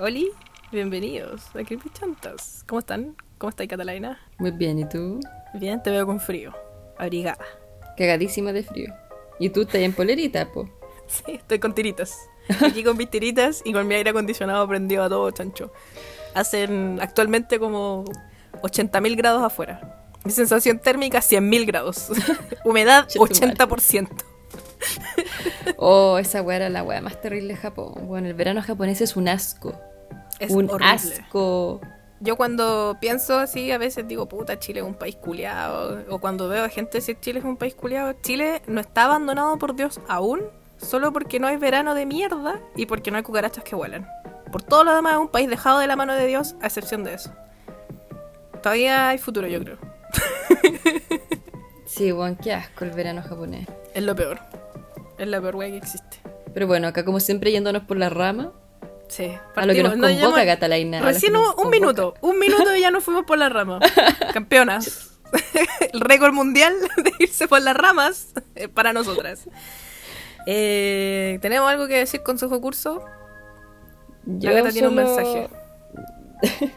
Oli, bienvenidos a Creepy Chantas. ¿Cómo están? ¿Cómo está Catalina? Muy bien, ¿y tú? Bien, te veo con frío. Abrigada. Cagadísima de frío. ¿Y tú estás en polerita, po? Sí, estoy con tiritas. Aquí con mis tiritas y con mi aire acondicionado prendido a todo chancho. Hacen actualmente como 80.000 grados afuera. Mi sensación térmica 100.000 grados. Humedad Chetumare. 80%. Oh, esa weá era la weá más terrible de Japón. Bueno, el verano japonés es un asco. Es un horrible. asco. Yo cuando pienso así, a veces digo, puta, Chile es un país culiado. O cuando veo a gente decir Chile es un país culiado, Chile no está abandonado por Dios aún, solo porque no hay verano de mierda y porque no hay cucarachas que vuelan. Por todo lo demás es un país dejado de la mano de Dios, a excepción de eso. Todavía hay futuro, yo creo. Sí, qué asco el verano japonés. Es lo peor. Es la peor wea que existe. Pero bueno, acá como siempre yéndonos por la rama, Sí. a lo que nos Partimos, no, convoca ya- Catalina. Recién un, un convoca. minuto, un minuto y ya nos fuimos por las ramas. Campeonas. El récord mundial de irse por las ramas eh, para nosotras. Eh, ¿Tenemos algo que decir, consejo curso? Yo Agatha tiene un mensaje.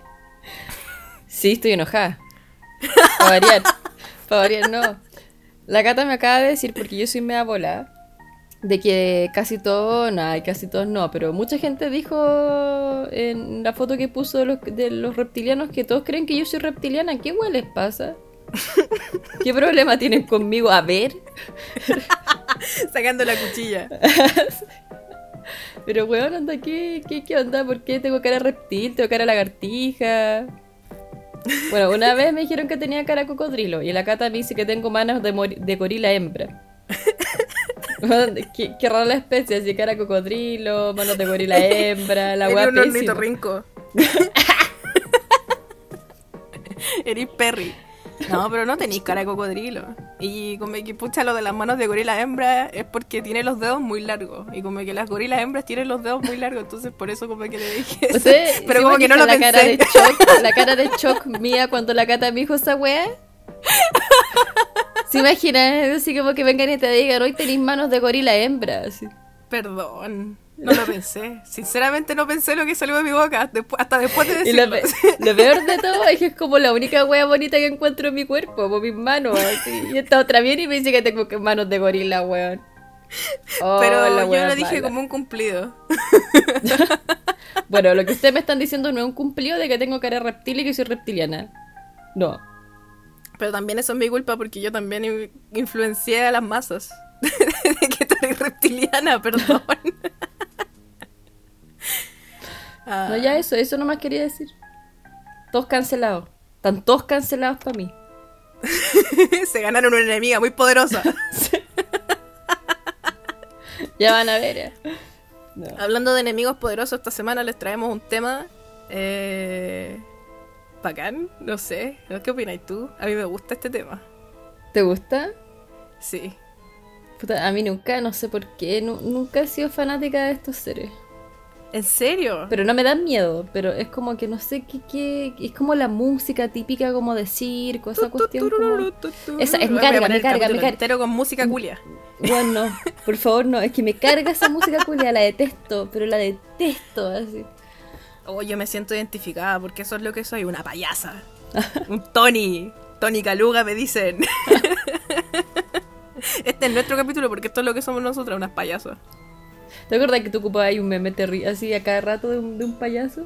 Sí, estoy enojada. Para variar. Para variar, no. La gata me acaba de decir, porque yo soy mea bola, de que casi todo, nada, casi todos no, pero mucha gente dijo en la foto que puso de los, de los reptilianos que todos creen que yo soy reptiliana. ¿Qué hueá les pasa? ¿Qué problema tienen conmigo? A ver. Sacando la cuchilla. Pero weón, anda, ¿qué, qué, qué onda? ¿Por qué tengo cara reptil? ¿Tengo cara lagartija? Bueno, una vez me dijeron que tenía cara cocodrilo y la cata me dice que tengo manos de, de gorila hembra. Qué, qué rara la especie, así cara cocodrilo, manos de gorila hembra, la weá un ornitorrinco. Eres Perry. No, pero no tenéis cara de cocodrilo. Y como que pucha lo de las manos de gorila hembra es porque tiene los dedos muy largos. Y como que las gorilas hembras tienen los dedos muy largos. Entonces por eso como que le dije eso. ¿Usted Pero se como que no lo la pensé. cara de shock, la cara de shock mía cuando la cata me dijo esa weá. ¿Se imaginan? Así como que vengan y te digan, hoy tenéis manos de gorila hembra. así. Perdón. No lo pensé. Sinceramente no pensé lo que salió de mi boca. despu- hasta después de Y lo, decirlo. pe- lo peor de todo es que es como la única wea bonita que encuentro en mi cuerpo, por mis manos. así. Y esta otra viene y me dice que tengo que- manos de gorila, weón. Oh, Pero la yo lo dije mala. como un cumplido. Bueno, lo que ustedes me están diciendo no es un cumplido de que tengo cara reptil y que soy reptiliana. No. Pero también eso es mi culpa porque yo también in- influencié a las masas. que eres reptiliana, perdón. Ah, No, ya eso, eso nomás quería decir. Todos cancelados. Están todos cancelados para mí. Se ganaron una enemiga muy poderosa. Ya van a ver. eh. No. Hablando de enemigos poderosos, esta semana les traemos un tema. Eh, bacán, no sé. ¿Qué opinas tú? A mí me gusta este tema. ¿Te gusta? Sí. Puta, a mí nunca, no sé por qué, nu- nunca he sido fanática de estos seres. ¿En serio? Pero no me dan miedo, pero es como que no sé qué, qué es como la música típica como de circo, esa cuestión como... Esa- es- me carga, me carga, me carga. con música culia. Bueno, por favor no, es que me carga esa música culia, la detesto, pero la detesto así. Oh, yo me siento identificada porque eso es lo que soy, una payasa. Un Tony. Tony Caluga me dicen. Este es nuestro capítulo porque esto es lo que somos nosotros, unas payasas. ¿Te acuerdas que tú ocupabas ahí un meme así a cada rato de un, de un payaso?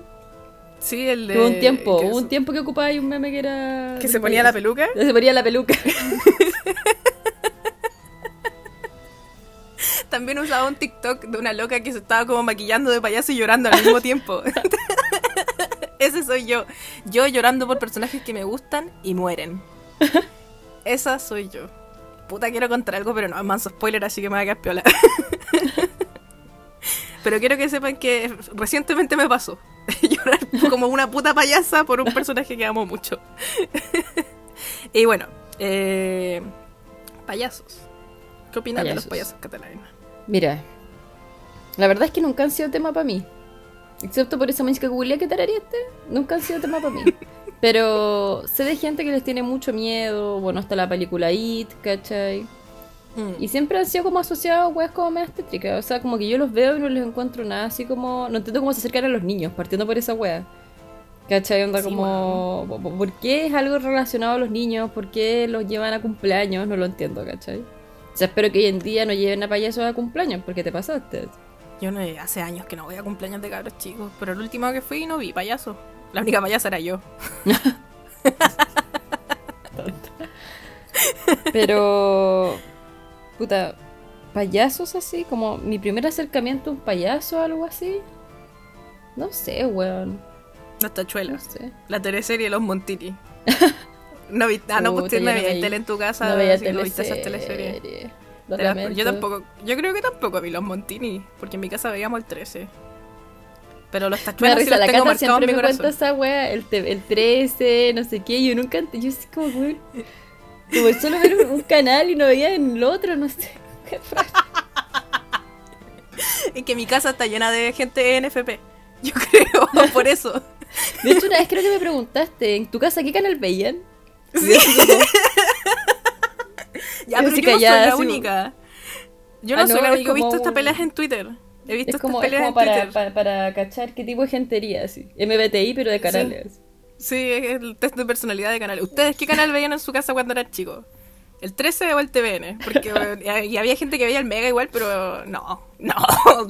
Sí, el de... Hubo un tiempo, hubo un tiempo que ocupaba ahí un meme que era... Que se ponía la peluca. Se ponía la peluca. También usaba un TikTok de una loca que se estaba como maquillando de payaso y llorando al mismo tiempo. Ese soy yo. Yo llorando por personajes que me gustan y mueren. Esa soy yo. Puta, quiero contar algo, pero no es manso spoiler, así que me voy a quedar piola. pero quiero que sepan que recientemente me pasó. Llorar como una puta payasa por un personaje que amo mucho. y bueno, eh, payasos. ¿Qué opinas de los payasos catalanes? Mira, la verdad es que nunca han sido tema para mí. Excepto por esa música culia que tarareaste, nunca han sido tema para mí. Pero sé de gente que les tiene mucho miedo. Bueno, está la película It, ¿cachai? Mm. Y siempre han sido como asociados a weas como medias tétricas. O sea, como que yo los veo y no les encuentro nada así como. No entiendo cómo se acercan a los niños, partiendo por esa wea. ¿Cachai? Onda Sí, como. po- ¿Por qué es algo relacionado a los niños? ¿Por qué los llevan a cumpleaños? No lo entiendo, ¿cachai? O sea, espero que hoy en día no lleven a payasos a cumpleaños, porque te pasaste. Yo no, hace años que no voy a cumpleaños de cabros chicos, pero el último que fui no vi payaso. La única payasa era yo. Pero. Puta. Payasos así, como mi primer acercamiento a un payaso o algo así. No sé, weón. Las No tachuelas. sé. La teleserie Los Montini. No ah, no, pues no veía- tele en tu casa. No veía no viste esas teleserie. teleseries. Las- yo tampoco, yo creo que tampoco vi Los Montini, porque en mi casa veíamos el 13. Pero los tachuelas sí los la tengo marcados en siempre mi me esa wea, el, el 13, no sé qué, yo nunca, yo así como, weón, como solo ver un, un canal y no veía en el otro, no sé. Es que mi casa está llena de gente NFP. Yo creo, por eso. De hecho, una vez creo que me preguntaste, ¿en tu casa qué canal veían? Sí. Ya, pero yo no soy la así, única. Yo no Ah, soy la única. He visto como estas peleas en Twitter. He visto Es estas como, es peleas como en para, Twitter. para, para cachar qué tipo de gentería, así. MBTI, pero de canales. Sí, es el test de personalidad de canales. ¿Ustedes qué canal veían en su casa cuando eran chicos? ¿El 13 o el TVN? Porque eh, y había gente que veía el Mega igual, pero no, no.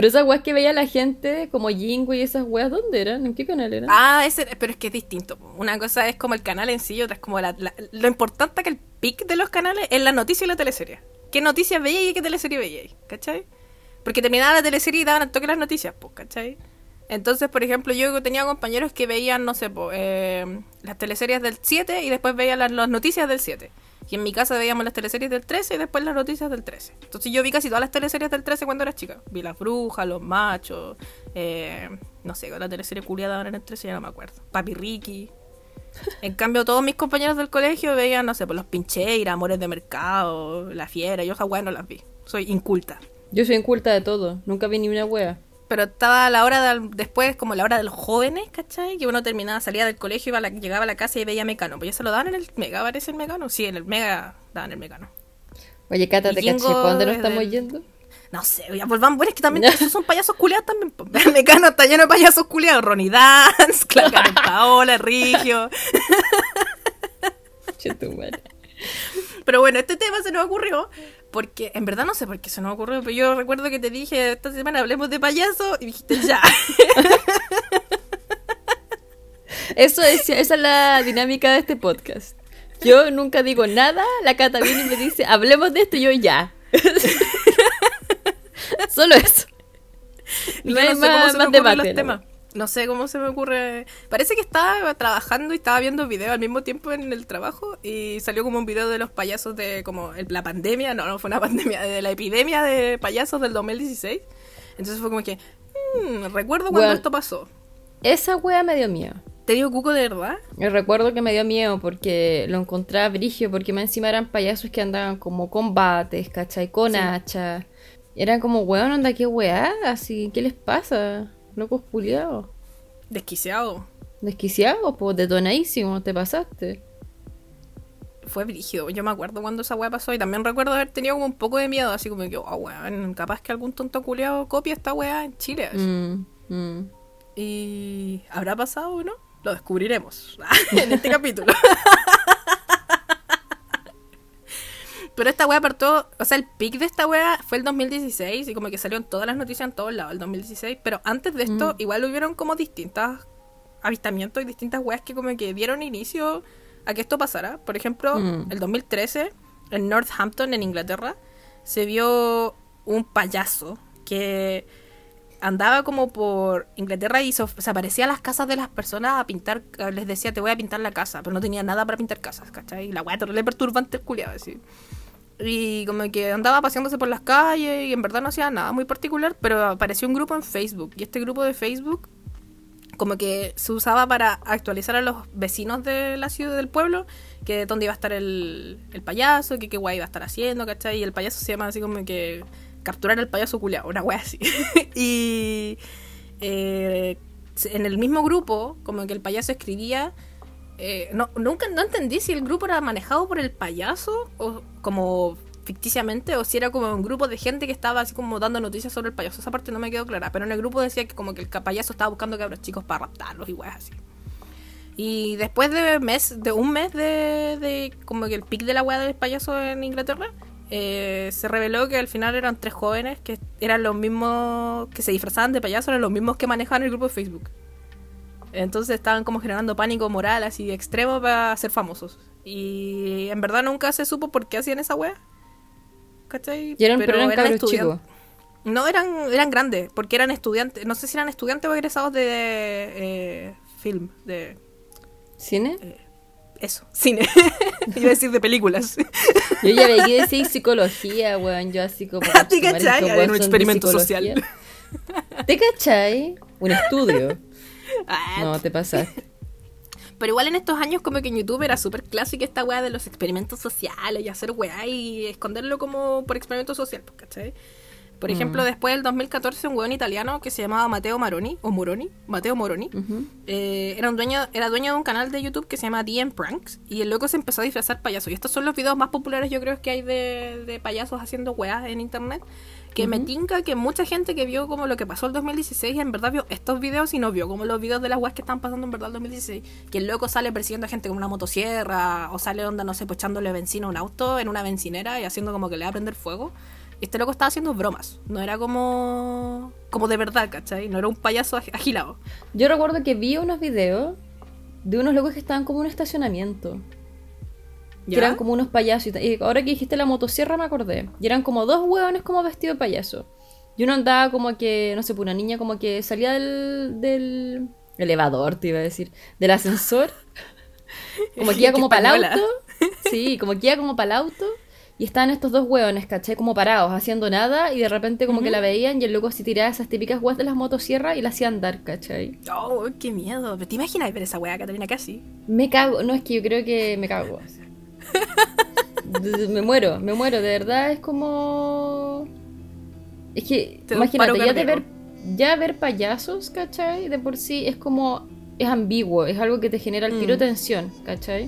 Pero esas weas que veía la gente, como Jingo y esas weas, ¿dónde eran? ¿En qué canal eran? Ah, ese, pero es que es distinto. Una cosa es como el canal en sí, otra es como la, lo importante que el pic de los canales es la noticia y la teleserie. ¿Qué noticias veíais y qué teleserie veíais? ¿Cachai? Porque terminaba la teleserie y daban al toque las noticias, pues, ¿cachai? Entonces, por ejemplo, yo tenía compañeros que veían, no sé, po, eh, las teleseries del 7 y después veían las, las noticias del 7. Y en mi casa veíamos las teleseries del 13 y después las noticias del 13. Entonces yo vi casi todas las teleseries del 13 cuando era chica. Vi Las Brujas, Los Machos, eh, no sé, la teleserie culiada ahora en el 13 ya no me acuerdo. Papi Ricky. En cambio, todos mis compañeros del colegio veían, no sé, pues los Pincheiras, Amores de Mercado, La Fiera. Yo weas no las vi. Soy inculta. Yo soy inculta de todo, nunca vi ni una wea. Pero estaba a la hora del- después, como la hora de los jóvenes, ¿cachai? Que uno terminaba, salía del colegio, iba a la- llegaba a la casa y veía Mecano. Pues ya se lo daban en el Mega, parece el Mecano. Sí, en el Mega daban el Mecano. Oye, Cata, te caché, Jingo ¿para dónde nos es estamos yendo? No sé, ya volvamos. Bueno, es que también esos son payasos culiados también. El Mecano está lleno de payasos culiados. Ronnie Dance, Clara Paola, Rigio. Pero bueno, este tema se nos ocurrió porque, en verdad no sé por qué se nos ocurrió, pero yo recuerdo que te dije esta semana hablemos de payaso y dijiste ya. Eso es, esa es la dinámica de este podcast. Yo nunca digo nada, la Cata viene y me dice, hablemos de esto y yo ya. Solo eso. No yo hay no sé más, más debate. los ¿no? temas. No sé cómo se me ocurre. Parece que estaba trabajando y estaba viendo videos al mismo tiempo en el trabajo y salió como un video de los payasos de como el- la pandemia, no, no fue una pandemia, de la epidemia de payasos del 2016. Entonces fue como que, mm, recuerdo cuando Bueno. esto pasó. Esa wea me dio miedo. ¿Te dio cuco de verdad? Yo recuerdo que me dio miedo porque lo encontraba brigio, porque más encima eran payasos que andaban como combates, ¿cachai? Con Sí. hacha. Eran como, weón, onda, qué weá, así, ¿qué les pasa? Locos puliados. Desquiciado. Desquiciados, pues, detonadísimos, te pasaste. Fue brígido. Yo me acuerdo cuando esa weá pasó y también recuerdo haber tenido como un poco de miedo, así como que, oh, weón, capaz que algún tonto culeado copia esta weá en Chile. Mm, mm. ¿Y habrá pasado o no? Lo descubriremos en este capítulo. Pero esta wea partió, o sea, el pic de esta wea fue el 2016 y como que salió en todas las noticias en todos lados el 2016. Pero antes de esto, igual hubieron como distintas avistamientos y distintas weas que como que dieron inicio a que esto pasara. Por ejemplo, Mm. el 2013, en Northampton, en Inglaterra, se vio un payaso que andaba como por Inglaterra y se, aparecía a las casas de las personas a pintar, les decía te voy a pintar la casa, pero no tenía nada para pintar casas, ¿cachai? Y la weá terrible perturbante el culiado, así. Y como que andaba paseándose por las calles y en verdad no hacía nada muy particular, pero apareció un grupo en Facebook. Y este grupo de Facebook como que se usaba para actualizar a los vecinos de la ciudad del pueblo que dónde iba a estar el, el payaso, que qué guay iba a estar haciendo, ¿cachai? Y el payaso se llama así como que capturar al payaso culiao, una wea así. y eh, en el mismo grupo, como que el payaso escribía eh, no, nunca no entendí si el grupo era manejado por el payaso o como ficticiamente o si era como un grupo de gente que estaba así como dando noticias sobre el payaso. Esa parte no me quedó clara, pero en el grupo decía que como que el payaso estaba buscando cabros chicos para raptarlos y weas así. Y después de mes, de un mes de, de como que el pic de la wea del payaso en Inglaterra, eh, se reveló que al final eran tres jóvenes que eran los mismos que se disfrazaban de payaso, eran los mismos que manejaban el grupo de Facebook. Entonces estaban como generando pánico moral así extremo para ser famosos. Y en verdad nunca se supo por qué hacían esa wea. ¿Cachai? Y eran, pero, eran, cabros chicos. No, eran, eran grandes, porque eran estudiantes. No sé si eran estudiantes o egresados de eh, film, de... ¿Cine? Eh, eso, cine. Iba a decir de películas. Yo ya veía decir psicología, weón. Yo así como. ¿Te cachai? Era un experimento social. ¿Te cachai? Un estudio. Ah, no, te pasaste. Pero igual en estos años como que en YouTube era súper clásica esta weá de los experimentos sociales y hacer weá y esconderlo como por experimento social, pues, ¿cachai? Por ejemplo, mm. después del 2014, un weón italiano que se llamaba Mateo Maroni, o Moroni, Mateo Moroni, eh, era, un dueño, era dueño de un canal de YouTube que se llama DM Pranks, y el loco se empezó a disfrazar payaso. Y estos son los videos más populares, yo creo, que hay de, de payasos haciendo weas en internet. Que me tinca que mucha gente que vio como lo que pasó el 2016 en verdad vio estos videos y no vio como los videos de las weas que están pasando en verdad el 2016. Que el loco sale persiguiendo a gente con una motosierra, o sale onda, no sé, pues echándole benzina a un auto en una bencinera y haciendo como que le va a prender fuego este loco estaba haciendo bromas. No era como. como de verdad, ¿cachai? No era un payaso agilado. Yo recuerdo que vi unos videos de unos locos que estaban como en un estacionamiento. Que eran como unos payasos. Y, ahora que dijiste la motosierra me acordé. Y eran como dos hueones como vestido de payaso. Y uno andaba como que, no sé, pues una niña como que salía del, del elevador, te iba a decir, del ascensor. Como que iba como para el auto. Sí, como que iba como para el auto. Y estaban estos dos hueones, ¿cachai? Como parados, haciendo nada, y de repente como que la veían y el loco así tiraba esas típicas huevas de las motosierras y la hacían andar, ¿cachai? Oh, qué miedo. ¿Te imaginas ver esa hueá, Catalina, casi? Me cago, no, es que yo creo que me cago. me muero, me muero, de verdad es como... Es que, imagínate, ya de ver, ya ver payasos, ¿cachai? De por sí es como, es ambiguo, es algo que te genera el tiro mm. tensión, ¿cachai?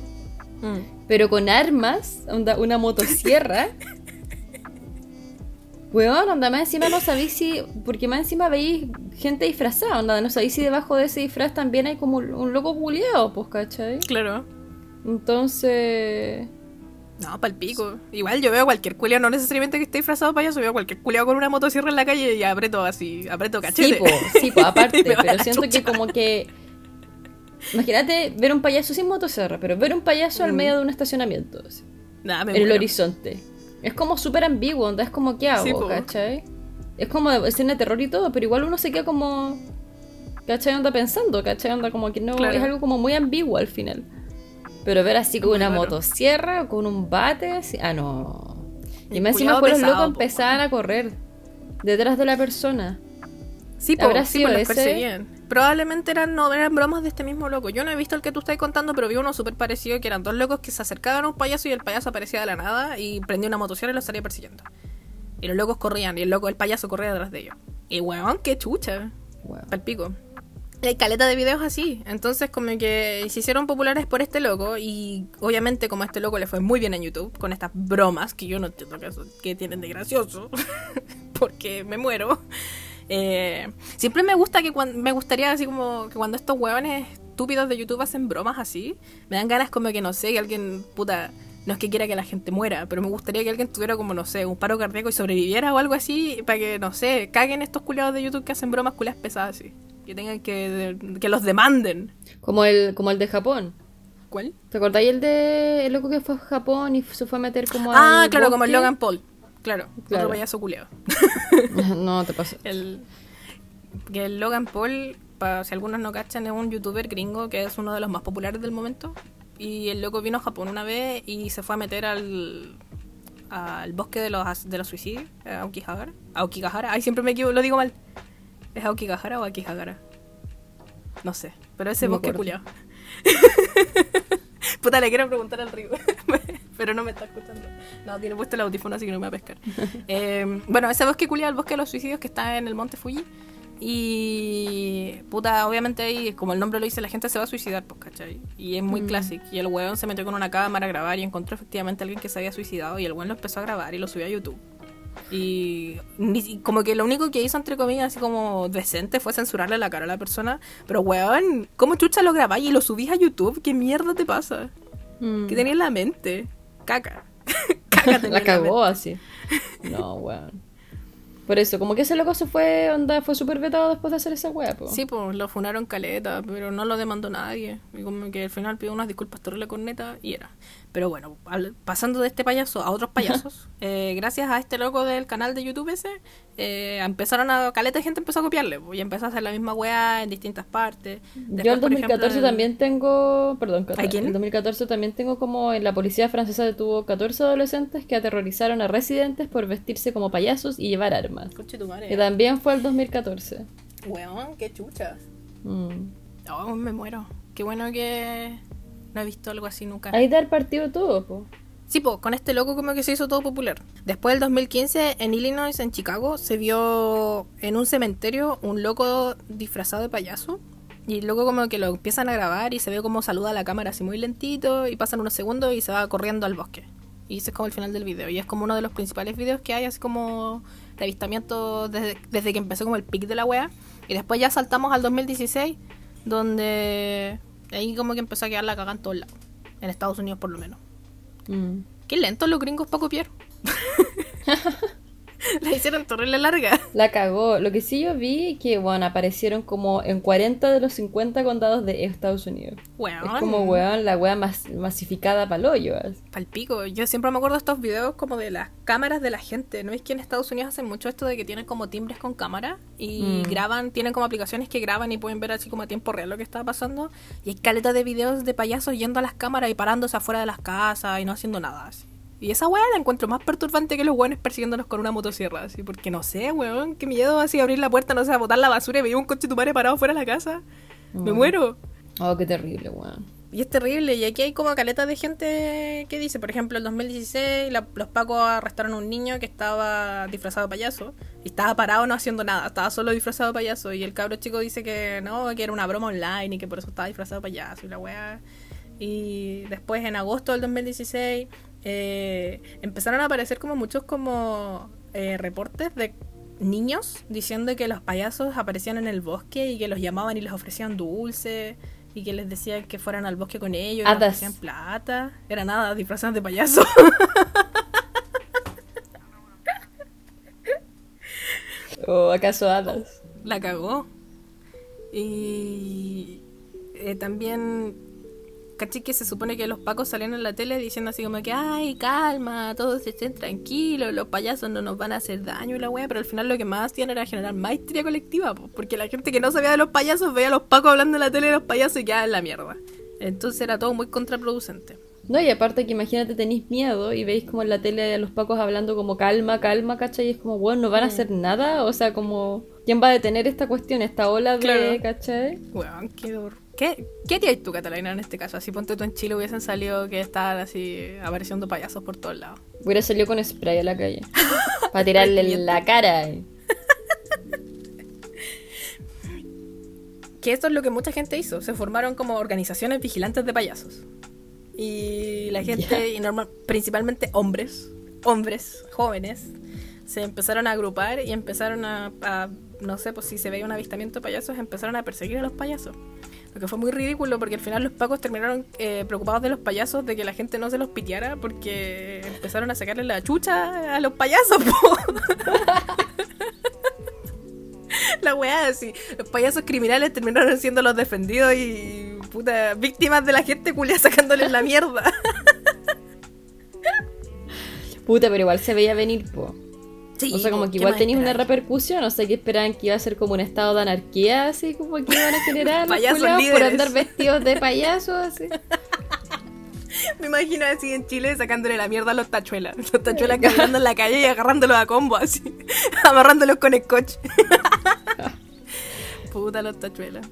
Mm. Pero con armas, onda, una motosierra. Weón, onda, más encima no sabéis si. Porque más encima veis gente disfrazada, onda, no sabéis si debajo de ese disfraz también hay como un loco culiado, pues, ¿cachai? Claro. Entonces. No, palpico. Igual yo veo a cualquier culiao, no necesariamente que esté disfrazado payaso, veo a cualquier culiao con una motosierra en la calle y aprieto así, aprieto cachete. Sí, po, sí, po, aparte, pero siento que como que Imagínate ver un payaso sin motosierra, pero ver un payaso al mm. medio de un estacionamiento. en el horizonte. Es como súper ambiguo, es como, ¿qué hago? ¿Cachai? Es como escena de terror y todo, pero igual uno se queda como. ¿Cachai? Anda pensando, ¿cachai? Anda como que no. Es algo como muy ambiguo al final. Pero ver así con una motosierra o con un bate, así, ah, no. Y, me encima los locos empezaban a correr detrás de la persona. Sí, po, ¿Habrá sido ese? Probablemente eran, no, eran bromas de este mismo loco. Yo no he visto el que tú estás contando, pero vi uno súper parecido que eran dos locos que se acercaban a un payaso y el payaso aparecía de la nada y prendía una motosierra y lo estaría persiguiendo. Y los locos corrían y el loco, el payaso corría detrás de ellos. Y weón, qué chucha. Al pico. Hay caleta de videos así. Entonces, como que se hicieron populares por este loco. Y obviamente, como a este loco le fue muy bien en YouTube, con estas bromas que yo no entiendo que tienen de gracioso, porque me muero. Eh, siempre me gusta que cuando, me gustaría así como que cuando estos huevones estúpidos de YouTube hacen bromas así, me dan ganas como que no sé, que alguien, puta, no es que quiera que la gente muera, pero me gustaría que alguien tuviera como, no sé, un paro cardíaco y sobreviviera o algo así, para que, no sé, caguen estos culiados de YouTube que hacen bromas culiadas pesadas así. Que tengan que, que los demanden. Como el, como el de Japón. ¿Cuál? ¿Te acordáis el de el loco que fue a Japón y se fue a meter como Ah, claro, como el Logan Paul. Claro, claro. otro payaso culeado. no te pasa. El, que el Logan Paul, para si algunos no cachan, es un youtuber gringo que es uno de los más populares del momento. Y el loco vino a Japón una vez y se fue a meter al, al bosque de los, de los suicidios, a Aokigahara. Aokigahara, ay, siempre me equivoco, lo digo mal. ¿Es Aokigahara o Akihagara? No sé, pero ese bosque culiado. Puta, le quiero preguntar al río, pero no me está escuchando. No, tiene puesto el audífono, así que no me va a pescar. Eh, bueno, ese bosque culiado, el bosque de los suicidios que está en el monte Fuji, y puta, obviamente ahí, como el nombre lo dice, la gente se va a suicidar, pues, ¿cachai? Y es muy Mm. clásico. Y el weón se metió con una cámara a grabar y encontró efectivamente a alguien que se había suicidado y el weón lo empezó a grabar y lo subió a YouTube. Y si- como que lo único que hizo, entre comillas, así como decente, fue censurarle la cara a la persona. Pero, weón, ¿cómo chucha lo grabáis y lo subís a YouTube? ¿Qué mierda te pasa? Mm. ¿Qué tenías en la mente? Caca. Caca tenía La cagó mente. así. No, weón. Por eso, como que ese loco se fue, onda, fue súper vetado después de hacer esa po. Sí, pues lo funaron caleta, pero no lo demandó nadie. Y como que al final pidió unas disculpas terrible con neta y era. Pero bueno, al- pasando de este payaso a otros payasos, eh, gracias a este loco del canal de YouTube ese, eh, empezaron a. Caleta de gente empezó a copiarle, y empezó a hacer la misma weá en distintas partes. Yo Después, el por 2014 ejemplo, el- también tengo, perdón, ¿A quién? el 2014 también tengo como en la policía francesa detuvo 14 adolescentes que aterrorizaron a residentes por vestirse como payasos y llevar armas. Conche tu madre. Que también fue el 2014. Weón, qué chucha. Mm. Oh, me muero. Qué bueno que no he visto algo así nunca. Hay dar partido todo, po. Sí, pues con este loco como que se hizo todo popular. Después del 2015, en Illinois, en Chicago, se vio en un cementerio un loco disfrazado de payaso. Y el loco como que lo empiezan a grabar y se ve como saluda a la cámara así muy lentito y pasan unos segundos y se va corriendo al bosque. Y ese es como el final del video. Y es como uno de los principales videos que hay, así como de avistamiento desde, desde que empezó como el pic de la wea. Y después ya saltamos al 2016, donde ahí como que empezó a quedar la caga en todos lados. En Estados Unidos por lo menos. Mm. Qué lentos los gringos para copiar. La hicieron terrible larga. La cagó. Lo que sí yo vi que, bueno, aparecieron como en 40 de los 50 condados de Estados Unidos. Weón. Es como, weón, la wea más masificada para hoyo. Palpico. Yo siempre me acuerdo de estos videos como de las cámaras de la gente. ¿No es que en Estados Unidos hacen mucho esto de que tienen como timbres con cámara? Y Mm. graban, tienen como aplicaciones que graban y pueden ver así como a tiempo real lo que está pasando. Y hay caleta de videos de payasos yendo a las cámaras y parándose afuera de las casas y no haciendo nada así. Y esa weá la encuentro más perturbante que los weones persiguiéndolos con una motosierra, así, porque no sé, weón, qué miedo así abrir la puerta, no sé, a botar la basura y veía un coche de tu madre parado fuera de la casa. Me muero. Oh, qué terrible, weón. Y es terrible, y aquí hay como caleta de gente que dice, por ejemplo, en 2016 la- los pacos arrestaron a un niño que estaba disfrazado de payaso, y estaba parado no haciendo nada, estaba solo disfrazado de payaso, y el cabro chico dice que no, que era una broma online y que por eso estaba disfrazado de payaso y la weá. Y después en agosto del 2016 eh, empezaron a aparecer como muchos como eh, reportes de niños diciendo que los payasos aparecían en el bosque y que los llamaban y les ofrecían dulces y que les decían que fueran al bosque con ellos y les ofrecían plata. Era nada, disfrazados de payaso. ¿O acaso hadas? La cagó. Y eh, también, caché que se supone que los pacos salían en la tele diciendo así como que, ay, calma, todos estén tranquilos, los payasos no nos van a hacer daño y la wea, pero al final lo que más hacían era generar histeria colectiva, po, porque la gente que no sabía de los payasos veía a los pacos hablando en la tele de los payasos y quedaba en la mierda. Entonces era todo muy contraproducente. No, y aparte que imagínate tenéis miedo y veis como en la tele a los pacos hablando como calma, calma, ¿cachai? Y es como, bueno, no van a hacer nada, o sea, como, ¿quién va a detener esta cuestión, esta ola de, Claro. ¿cachai? Weón, qué hor- ¿Qué, ¿Qué harías tú, Catalina, en este caso? Así ponte tú en Chile hubiesen salido que estaban así apareciendo payasos por todos lados. Hubiera salido con spray a la calle. Para tirarle en la cara. eh. Que esto es lo que mucha gente hizo. Se formaron como organizaciones vigilantes de payasos. Y la gente, Ya. y normal, principalmente hombres, hombres jóvenes, se empezaron a agrupar y empezaron a, a- no sé, pues si se veía un avistamiento de payasos, empezaron a perseguir a los payasos. Lo que fue muy ridículo porque al final los pacos terminaron eh, preocupados de los payasos, de que la gente no se los piteara porque empezaron a sacarle la chucha a los payasos. po. La weá, así. Los payasos criminales terminaron siendo los defendidos y puta, víctimas de la gente culia sacándoles la mierda. Puta, pero igual se veía venir, po. Sí, O sea, como que ¿qué igual tenías una repercusión, no sé qué esperaban que iba a ser como un estado de anarquía, así como que iban a generar los por andar vestidos de payasos, así. Me imagino así en Chile sacándole la mierda a los tachuelas. Los tachuelas caminando en la calle y agarrándolos a combo así. Amarrándolos con scotch. Puta los tachuelas.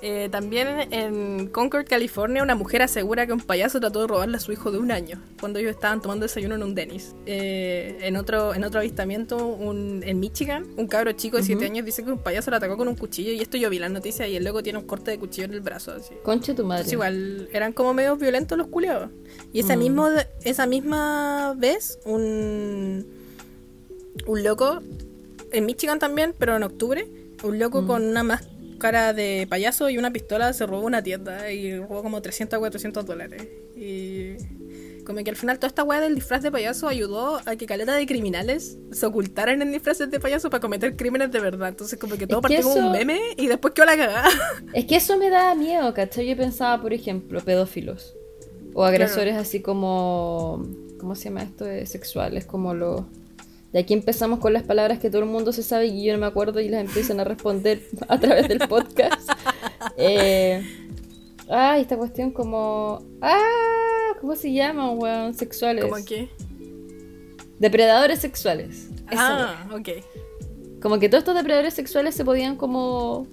Eh, también en Concord, California, una mujer asegura que un payaso trató de robarle a su hijo de un año cuando ellos estaban tomando desayuno en un Dennis. Eh, en, otro, en otro avistamiento un, en Michigan, un cabro chico de 7 años dice que un payaso le atacó con un cuchillo y esto yo vi la noticia y el loco tiene un corte de cuchillo en el brazo. Así. Concha tu madre. Entonces, igual eran como medio violentos los culiados. Y esa, mismo, esa misma vez, un, un loco, en Michigan también, pero en octubre, un loco con una máscara de payaso y una pistola se robó una tienda y robó como 300 o 400 dólares. Y como que al final toda esta weá del disfraz de payaso ayudó a que caleta de criminales se ocultaran en disfraces de payaso para cometer crímenes de verdad. Entonces como que todo Es partió como un meme y después quedó la cagada. Es que eso me da miedo, ¿cachai? Yo pensaba, por ejemplo, pedófilos. O agresores así como... ¿Cómo se llama esto? de sexuales, como los... De aquí empezamos con las palabras que todo el mundo se sabe y yo no me acuerdo y las empiezan a responder a través del podcast. Eh, ah, esta cuestión como... Ah, ¿cómo se llaman, weón? Sexuales. como que... Depredadores sexuales. Eso, Ah, ok. Como que todos estos depredadores sexuales se podían como...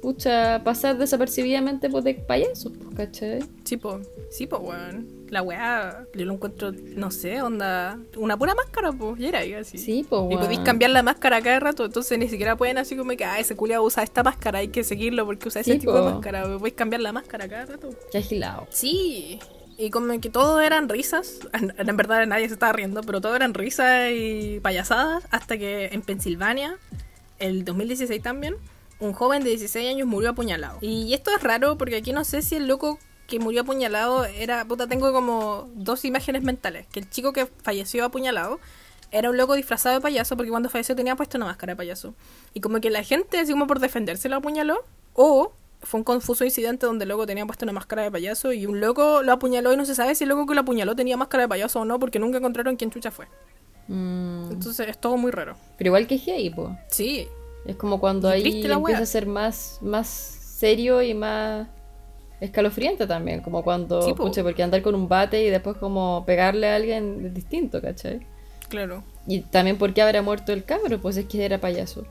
Pucha, pasar desapercibidamente por de payasos, pues, ¿cachai? Sí, po. Sí, po, weón. La weá, yo lo encuentro, no sé, onda. Una pura máscara, pues. Y era así. Sí, pues, Y podéis cambiar la máscara cada rato, entonces ni siquiera pueden así como que, ah, ese culiao usa esta máscara, hay que seguirlo porque usa ese Sí, tipo de máscara. Podéis cambiar la máscara cada rato. Qué agilado. Sí. Y como que todo eran risas, en, en verdad nadie se estaba riendo, pero todo eran risas y payasadas, hasta que en Pensilvania, el 2016 también, un joven de 16 años murió apuñalado. Y esto es raro porque aquí no sé si el loco que murió apuñalado era, puta, tengo como dos imágenes mentales, que el chico que falleció apuñalado era un loco disfrazado de payaso porque cuando falleció tenía puesto una máscara de payaso. Y como que la gente, así como por defenderse, lo apuñaló, o fue un confuso incidente donde el loco tenía puesto una máscara de payaso y un loco lo apuñaló y no se sabe si el loco que lo apuñaló tenía máscara de payaso o no porque nunca encontraron quién chucha fue. Mm, Entonces es todo muy raro. Pero igual que gay, pues. Sí, Es como cuando ahí empieza a ser más, más serio y más escalofriante también. Como cuando, Sí, po. pucha, porque andar con un bate y después como pegarle a alguien es distinto, ¿cachai? claro. Y también porque habrá muerto el cabro, pues es que era payaso.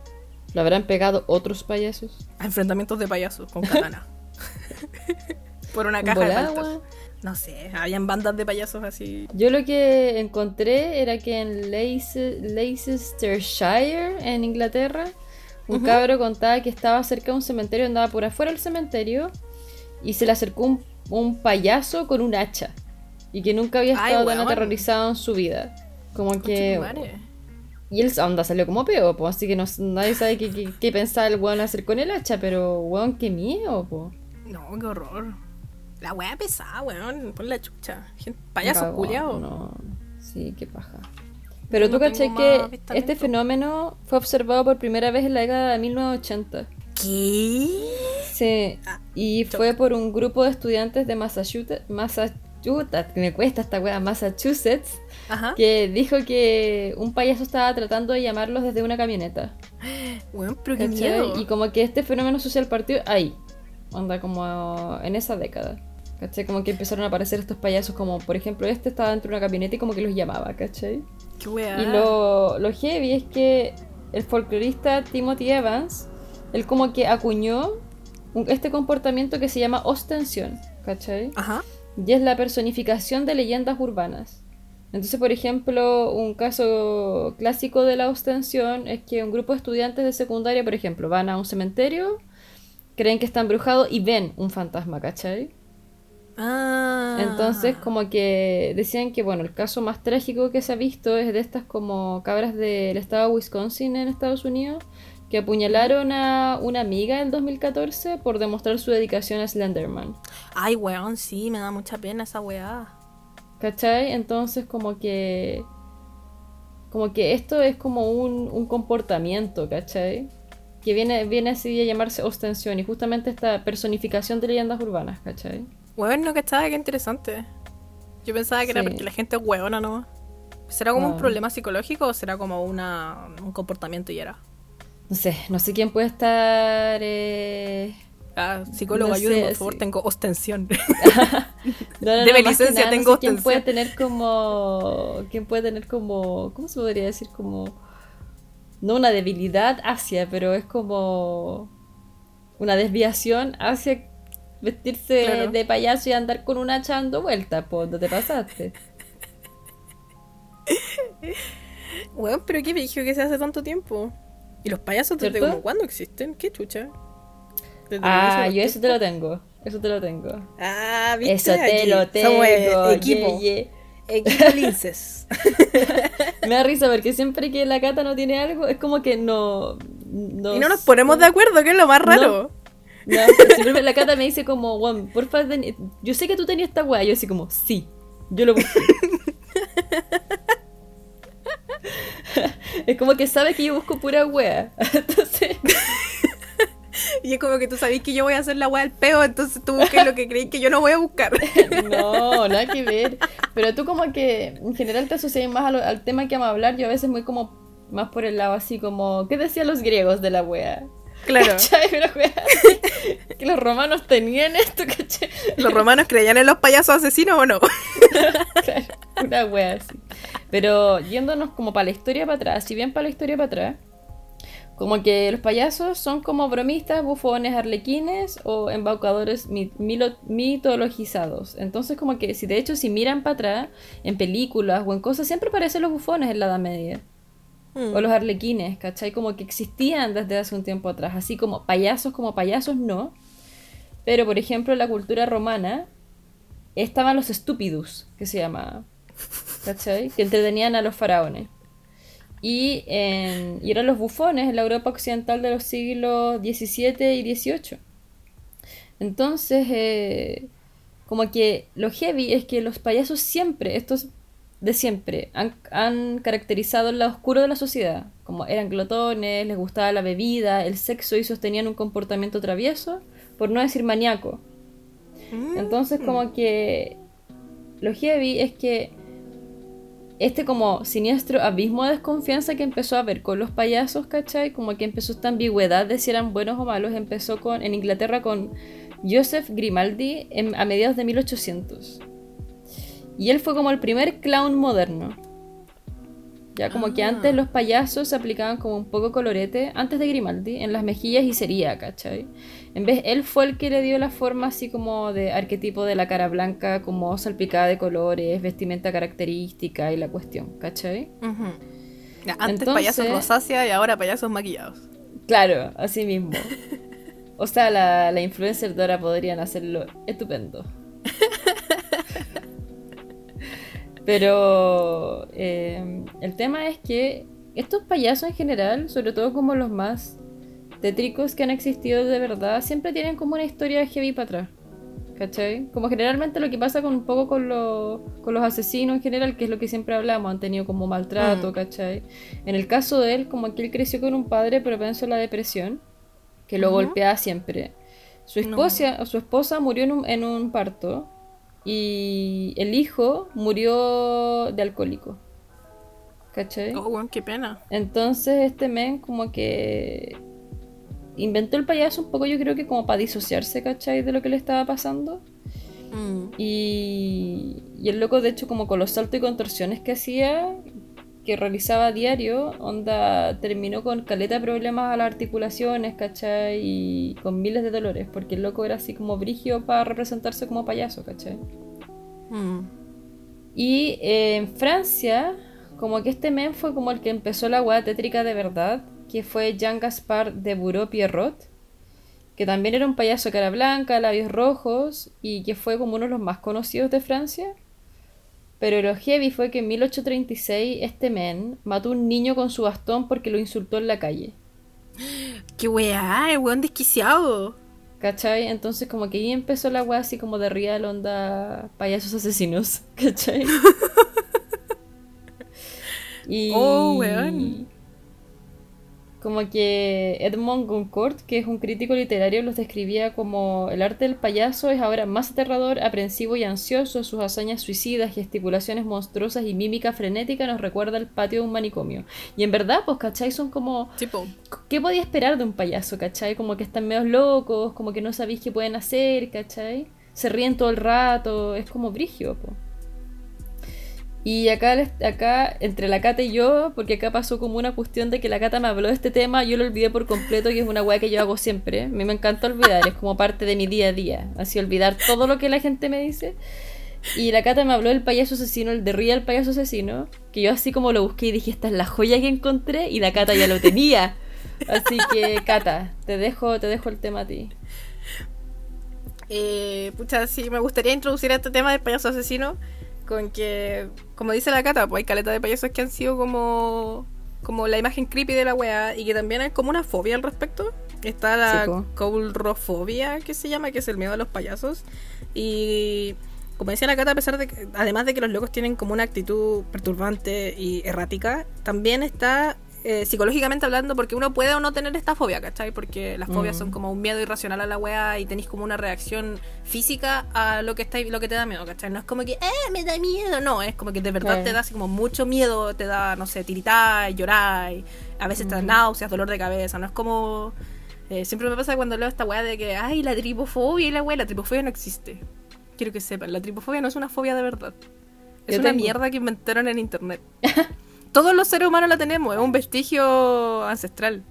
¿Lo habrán pegado otros payasos? A enfrentamientos de payasos con katana. Por una ¿En caja de volada, wea? No sé, habían bandas de payasos así. Yo lo que encontré era que en Leice- Leicestershire, en Inglaterra, un cabro contaba que estaba cerca de un cementerio, andaba por afuera del cementerio y se le acercó un, un payaso con un hacha y que nunca había Ay, estado tan aterrorizado en su vida. Como que... Y él onda salió como peo, pues, así que no, nadie sabe qué, qué, qué pensaba el weón hacer con el hacha, pero weón, qué miedo, po. No, qué horror. La weá pesada, weón. Pon la chucha. Gente- Payasos Cagó, culiados. No, sí, qué paja. Pero tú no tengo caché que este fenómeno fue observado por primera vez en la década de 1980. ¿Qué? Sí, Ah, y fue por un grupo de estudiantes de Massachusetts, Massachusetts, me cuesta esta wea, Massachusetts, Ajá. que dijo que un payaso estaba tratando de llamarlos desde una camioneta. Weón, pero qué miedo. Y como que este fenómeno social partió ahí, onda como en esa década. ¿Cachai? Como que empezaron a aparecer estos payasos como, por ejemplo, este estaba dentro de una camioneta y como que los llamaba, ¿cachai? Qué weá. Y lo, lo heavy es que el folclorista Timothy Evans, él como que acuñó un- este comportamiento que se llama ostensión, ¿cachai? Ajá. Y es la personificación de leyendas urbanas. Entonces, por ejemplo, un caso clásico de la ostensión es que un grupo de estudiantes de secundaria, por ejemplo, van a un cementerio, creen que está embrujado y ven un fantasma, ¿cachai? Ah. Entonces, como que decían que, bueno, el caso más trágico que se ha visto es de estas como cabras del estado de Wisconsin en Estados Unidos, que apuñalaron a una amiga en 2014 por demostrar su dedicación a Slenderman. Ay, weón, sí, me da mucha pena esa weá. ¿Cachai? Entonces, como que. Como que esto es como un, un comportamiento, ¿cachai? Que viene, viene así a llamarse ostensión y justamente esta personificación de leyendas urbanas, ¿cachai? Weón, no cachaba, qué interesante. Yo pensaba que era porque la gente es weona nomás. ¿Será como un Ah. problema psicológico o será como una, un comportamiento y era? No sé, no sé quién puede estar. eh, Ah, psicólogo, No por favor, sí. tengo ostensión. No, no, no, Debe licencia, nada, tengo sé quién ostensión. puede tener como. ¿Quién puede tener como. ¿Cómo se podría decir? Como. No una debilidad hacia, pero es como. una desviación hacia vestirse Claro. de payaso y andar con un hacha dando vueltas, pues, ¿no te pasaste? Weón, pero qué brillo que se hace tanto tiempo. ¿Y los payasos desde como cuándo existen? ¿Qué chucha? ¿Desde Ah, yo eso te lo tengo. Eso te lo tengo. Ah, ¿viste? Eso te Aquí lo tengo. Somos eh, equipo. yeah, yeah. Equipo linces. Me da risa porque siempre que la cata no tiene algo, es como que no. no y no nos ponemos de acuerdo, que es lo más raro. No, siempre la cata me dice como, Juan, porfa, yo sé que tú tenías esta weá. Yo así como, sí, yo lo busqué. es como que sabe que yo busco pura wea. Entonces, Y es como que tú sabés que yo voy a hacer la weá del peo, entonces tú busques lo que creí que yo no voy a buscar. no, nada que ver. Pero tú como que en general te asocias más lo- al tema que vamos a hablar. Yo a veces muy como más por el lado así como, ¿qué decían los griegos de la wea? Claro. Que los romanos tenían esto, ¿cachai? ¿Los romanos creían en los payasos asesinos o no? Claro, una wea así. Pero yéndonos como para la historia para atrás, si bien para la historia para atrás, como que los payasos son como bromistas, bufones, arlequines o embaucadores mitologizados. Entonces como que si de hecho si miran para atrás en películas o en cosas, siempre aparecen los bufones en la Edad Media. Mm. O los arlequines, ¿cachai? Como que existían desde hace un tiempo atrás. Así como payasos como payasos no. Pero por ejemplo en la cultura romana estaban los estúpidos, que se llamaba. ¿Cachai? Que entretenían a los faraones. Y, en- y eran los bufones en la Europa occidental de los siglos XVII y XVIII. Entonces, eh, como que lo heavy es que los payasos siempre, estos de siempre, han, han caracterizado el lado oscuro de la sociedad. Como eran glotones, les gustaba la bebida, el sexo y sostenían un comportamiento travieso, por no decir maníaco. Mm. Entonces como que lo heavy es que este como siniestro abismo de desconfianza que empezó a haber con los payasos, ¿cachai? Como que empezó esta ambigüedad de si eran buenos o malos, empezó con en Inglaterra con Joseph Grimaldi en- a mediados de 1800. Y él fue como el primer clown moderno. Ya como que Ah. antes los payasos se aplicaban como un poco colorete, antes de Grimaldi, en las mejillas y sería, ¿cachai? En vez, él fue el que le dio la forma así como de arquetipo de la cara blanca, como salpicada de colores, vestimenta característica y la cuestión, ¿cachai? Ujú. Ya, antes Entonces- payasos rosácea y ahora payasos maquillados. Claro, así mismo. O sea, la, la influencer de ahora podrían hacerlo estupendo. Pero eh, el tema es que estos payasos en general, sobre todo como los más tétricos que han existido de verdad, siempre tienen como una historia heavy para atrás. ¿Cachai? Como generalmente lo que pasa con un poco con, los- con los asesinos en general, que es lo que siempre hablamos, han tenido como maltrato, Mm. ¿cachai? En el caso de él, como que él creció con un padre propenso a la depresión, que lo golpeaba siempre. Su No. esposa, su esposa murió en un, en un parto y el hijo murió de alcohólico. ¿Cachai? Oh, qué pena. Entonces este men como que inventó el payaso un poco yo creo que como para disociarse, ¿cachai? De lo que le estaba pasando. Mm. Y, y el loco de hecho como con los saltos y contorsiones que hacía, que realizaba diario, onda terminó con caleta de problemas a las articulaciones, ¿cachai? Y con miles de dolores, porque el loco era así como brigio para representarse como payaso, ¿cachai? Mm. Y eh, en Francia, como que este men fue como el que empezó la hueá tétrica de verdad, que fue Jean Gaspard de Bureau-Pierrot, que también era un payaso cara blanca, labios rojos, y que fue como uno de los más conocidos de Francia. Pero lo heavy fue que en 1836 este men mató a un niño con su bastón porque lo insultó en la calle. Qué weá, el weón desquiciado. ¿Cachai? Entonces como que ahí empezó la weá así como de real onda payasos asesinos. ¿Cachai? y Oh, weón. Como que Edmond Goncourt, que es un crítico literario, los describía como el arte del payaso es ahora más aterrador, aprensivo y ansioso, sus hazañas suicidas, gesticulaciones monstruosas y mímica frenética nos recuerda el patio de un manicomio. Y en verdad, pues, ¿cachai? Son como Tipo, ¿Qué podía esperar de un payaso, cachai? Como que están medios locos, como que no sabéis qué pueden hacer, cachai? Se ríen todo el rato, es como brigio, po. Y acá, acá, entre la Cata y yo, porque acá pasó como una cuestión de que la Cata me habló de este tema, yo lo olvidé por completo, que es una weá que yo hago siempre. A mí me encanta olvidar, es como parte de mi día a día. Así olvidar todo lo que la gente me dice. Y la Cata me habló del payaso asesino, el de Real payaso asesino, que yo así como lo busqué y dije, esta es la joya que encontré, y la Cata ya lo tenía. Así que, Cata, te dejo, te dejo el tema a ti. Eh, pucha, sí, me gustaría introducir este tema del payaso asesino con que, como dice la Cata, pues hay caleta de payasos que han sido como como la imagen creepy de la weá y que también hay como una fobia al respecto. Está la Sí, coulrofobia, que se llama, que es el miedo a los payasos. Y como decía la Cata, a pesar de que, además de que los locos tienen como una actitud perturbante y errática, también está eh, psicológicamente hablando, porque uno puede o no tener esta fobia, ¿cachai? Porque las fobias Mm. son como un miedo irracional a la weá y tenéis como una reacción física a lo que está, lo que te da miedo, ¿cachai? No es como que, eh, me da miedo, no, es como que de verdad te da así como mucho miedo, te da, no sé, tiritar, llorar, a veces te da Mm. náuseas, dolor de cabeza, no es como... eh, siempre me pasa cuando leo esta weá de que, ay, la tripofobia y la weá, la tripofobia no existe. Quiero que sepan, la tripofobia no es una fobia de verdad. Es Yo una tengo. mierda que inventaron en internet. Todos los seres humanos la tenemos, es un vestigio ancestral.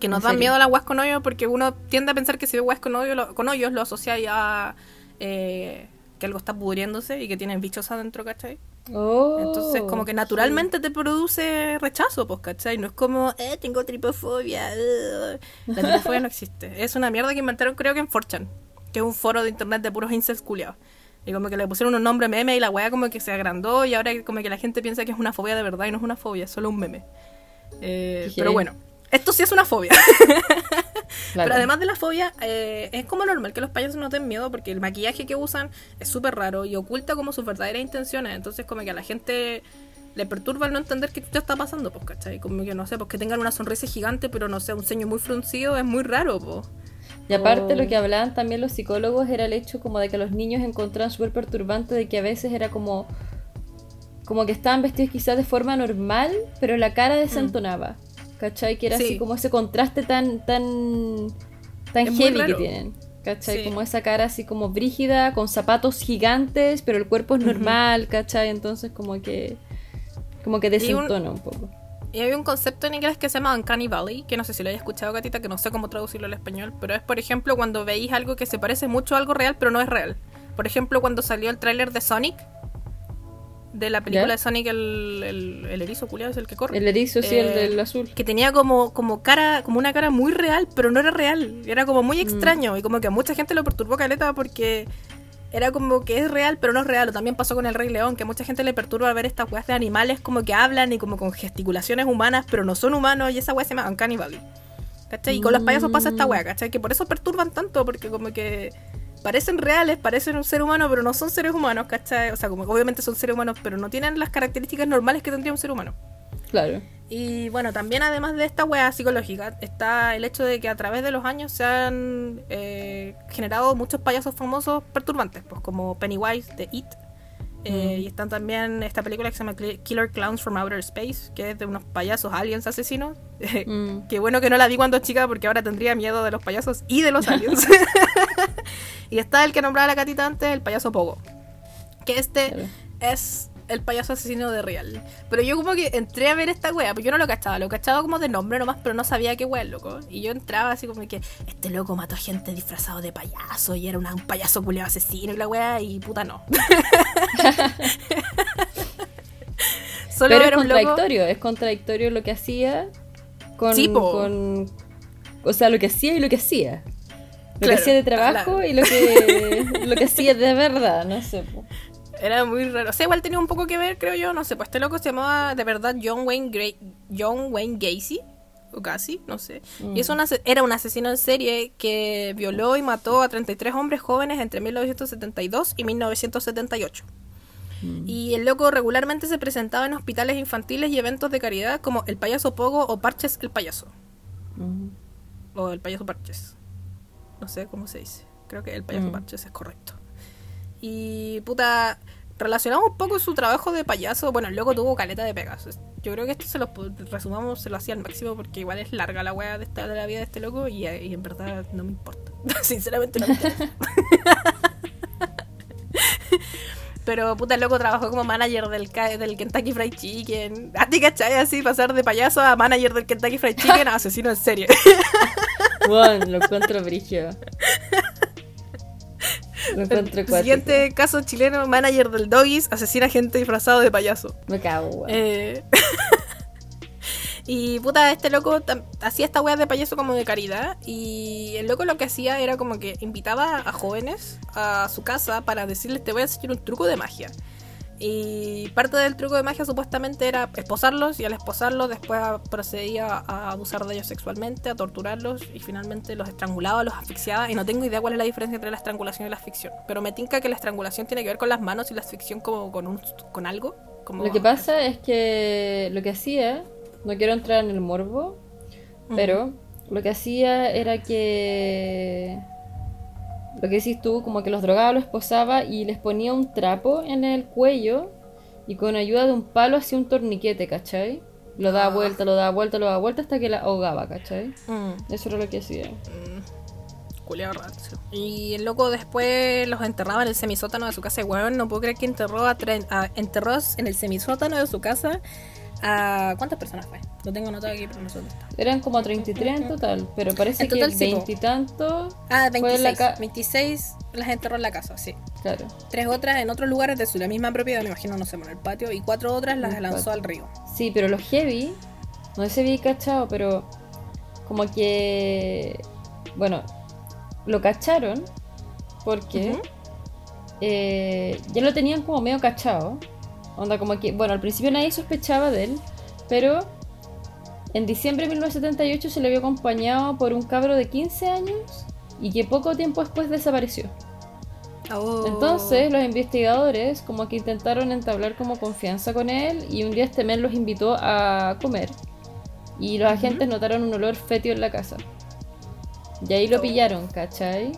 Que nos ¿En da miedo a las weas con hoyos porque uno tiende a pensar que si ve weas con, hoyo, lo- con hoyos lo asocia a eh, que algo está pudriéndose y que tienen bichos adentro, ¿cachai? Oh, Entonces, como que naturalmente te produce rechazo, pues, ¿cachai? No es como, eh, tengo tripofobia. ugh. La tripofobia no existe. Es una mierda que inventaron, creo que en 4chan, que es un foro de internet de puros incels culiados. Y como que le pusieron un nombre meme y la weá como que se agrandó y ahora como que la gente piensa que es una fobia de verdad y no es una fobia, es solo un meme. Eh, pero bueno, esto sí es una fobia. Claro. Pero además de la fobia, eh, es como normal que los payasos no tengan miedo porque el maquillaje que usan es súper raro y oculta como sus verdaderas intenciones. Entonces, como que a la gente le perturba el no entender qué te está pasando, pues, ¿cachai? Como que no sé, pues que tengan una sonrisa gigante, pero no sé, un ceño muy fruncido es muy raro, pues. Y aparte Oh. lo que hablaban también los psicólogos era el hecho como de que los niños encontraban súper perturbante de que a veces era como como que estaban vestidos quizás de forma normal, pero la cara desentonaba. ¿Cachai? Que era Mm. Sí. así como ese contraste tan tan tan heavy que tienen. ¿Cachai? Sí. Como esa cara así como brígida, con zapatos gigantes, pero el cuerpo es normal, ¿cachai? Entonces como que como que un- desentona un poco. Y hay un concepto en inglés que se llama Uncanny Valley, que no sé si lo hayas escuchado, Gatita, que no sé cómo traducirlo al español, pero es, por ejemplo, cuando veis algo que se parece mucho a algo real, pero no es real. Por ejemplo, cuando salió el tráiler de Sonic, de la película ¿Ya? de Sonic, el, el, el erizo culiado es el que corre. El erizo sí, el Eh, del azul. que tenía como, como cara, como una cara muy real, pero no era real. Era como muy extraño. Y como que a mucha gente lo perturbó caleta porque era como que es real, pero no es real. O también pasó con el Rey León, que mucha gente le perturba ver estas weas de animales como que hablan y como con gesticulaciones humanas, pero no son humanos, y esa wea se llama Uncanny Valley. ¿Cachai? Y con los payasos pasa esta wea, ¿cachai? Que por eso perturban tanto, porque como que parecen reales, parecen un ser humano, pero no son seres humanos, ¿cachai? O sea, como que obviamente son seres humanos, pero no tienen las características normales que tendría un ser humano. Claro. Y bueno, también además de esta wea psicológica, está el hecho de que a través de los años se han eh, generado muchos payasos famosos perturbantes, pues como Pennywise de It. Eh, Mm. Y están también esta película que se llama Killer Clowns from Outer Space, que es de unos payasos aliens asesinos. Mm. Qué bueno que no la vi cuando chica porque ahora tendría miedo de los payasos y de los aliens. y está el que nombraba la catita antes, el payaso Pogo. Que este Claro. es el payaso asesino de Real. Pero yo como que entré a ver esta wea, porque yo no lo cachaba, lo cachaba como de nombre nomás, pero no sabía qué wea es loco. Y yo entraba así como que este loco mató a gente disfrazado de payaso y era una- un payaso culiado asesino y la wea, y puta no. Solo Pero es era un loco. contradictorio, es contradictorio lo que hacía con, Sí, con- O sea, lo que hacía y lo que hacía. Lo Claro, que hacía de trabajo claro. y lo que, lo que hacía de verdad, no sé. po. Era muy raro. O sea, igual tenía un poco que ver, creo yo. No sé, pues este loco se llamaba de verdad John Wayne, Gra- John Wayne Gacy. O casi, no sé. Y es un ase- era un asesino en serie que violó y mató a 33 hombres jóvenes entre 1972 y 1978. Y el loco regularmente se presentaba en hospitales infantiles y eventos de caridad como el payaso Pogo o Parches el payaso. Mm. O el payaso Parches. No sé cómo se dice. Creo que el payaso Mm. Parches es correcto. Y puta, relacionado un poco su trabajo de payaso, bueno, el loco tuvo caleta de pegas. Yo creo que esto se lo resumamos, se lo hacía al máximo porque igual es larga la wea de, esta, de la vida de este loco y, y en verdad no me importa. Sinceramente no me interesa. Pero puta, el loco trabajó como manager del, del Kentucky Fried Chicken. ¿A ti cachai así pasar de payaso a manager del Kentucky Fried Chicken a asesino en serie? Bueno, lo encuentro brigio. Lo encuentro El siguiente caso chileno, manager del Doggies, asesina a gente disfrazado de payaso. Me cago. Eh, y puta, este loco hacía esta wea de payaso como de caridad. Y el loco lo que hacía era como que invitaba a jóvenes a su casa para decirles: Te voy a enseñar un truco de magia. Y parte del truco de magia supuestamente era esposarlos y al esposarlos después procedía a abusar de ellos sexualmente, a torturarlos y finalmente los estrangulaba, los asfixiaba y no tengo idea cuál es la diferencia entre la estrangulación y la asfixia. Pero me tinca que la estrangulación tiene que ver con las manos y la asfixión como con, un, con algo. Como... Lo que pasa es que lo que hacía, no quiero entrar en el morbo, pero lo que hacía era que lo que decís tú, como que los drogaba, los esposaba y les ponía un trapo en el cuello y con ayuda de un palo hacía un torniquete, ¿cachai? Lo daba Ah. vuelta, lo daba vuelta, lo daba vuelta hasta que la ahogaba, ¿cachai? Mm. Eso era lo que hacía. Mm, rancio. Y el loco después los enterraba en el semisótano de su casa. Weón, no puedo creer que enterró a, a- enterró en el semisótano de su casa a. ¿Cuántas personas fue? Lo tengo anotado aquí, pero no sé dónde está. Eran como 33 en total, pero parece En total que sí, veintitantos. Ah, Fue en la 26. ca- 26 las enterró en la casa, sí. Claro. Tres otras en otros lugares de su la misma propiedad, me imagino, no sé, en el patio. Y cuatro otras las El lanzó patio. al río. Sí, pero los heavy, no sé si había cachado, pero como que, bueno, lo cacharon porque eh, ya lo tenían como medio cachado. Onda como que, bueno, al principio nadie sospechaba de él, pero en diciembre de 1978 se le vio acompañado por un cabro de 15 años y que poco tiempo después desapareció. Oh. Entonces los investigadores como que intentaron entablar como confianza con él y un día este men los invitó a comer y los Ujú. agentes notaron un olor fétido en la casa. Y ahí lo Oh. pillaron, ¿cachai?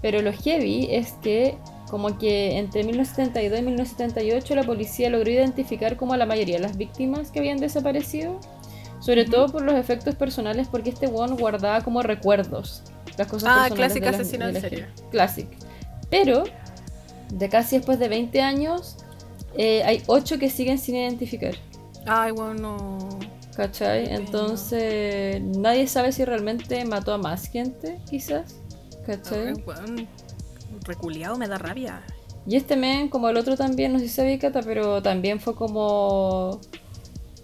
Pero lo heavy es que como que entre 1972 y 1978 la policía logró identificar como a la mayoría de las víctimas que habían desaparecido, sobre todo por los efectos personales porque este one guardaba como recuerdos las cosas Ah, clásica asesino en serie. Classic. Pero, de casi después de 20 años, eh, hay 8 que siguen sin identificar. Ay, bueno. ¿Cachai? Qué pena. Entonces, nadie sabe si realmente mató a más gente, quizás. ¿Cachai? Weón. Reculeado me da rabia. Y este men, como el otro también, no sé si sabía Cata, pero también fue como.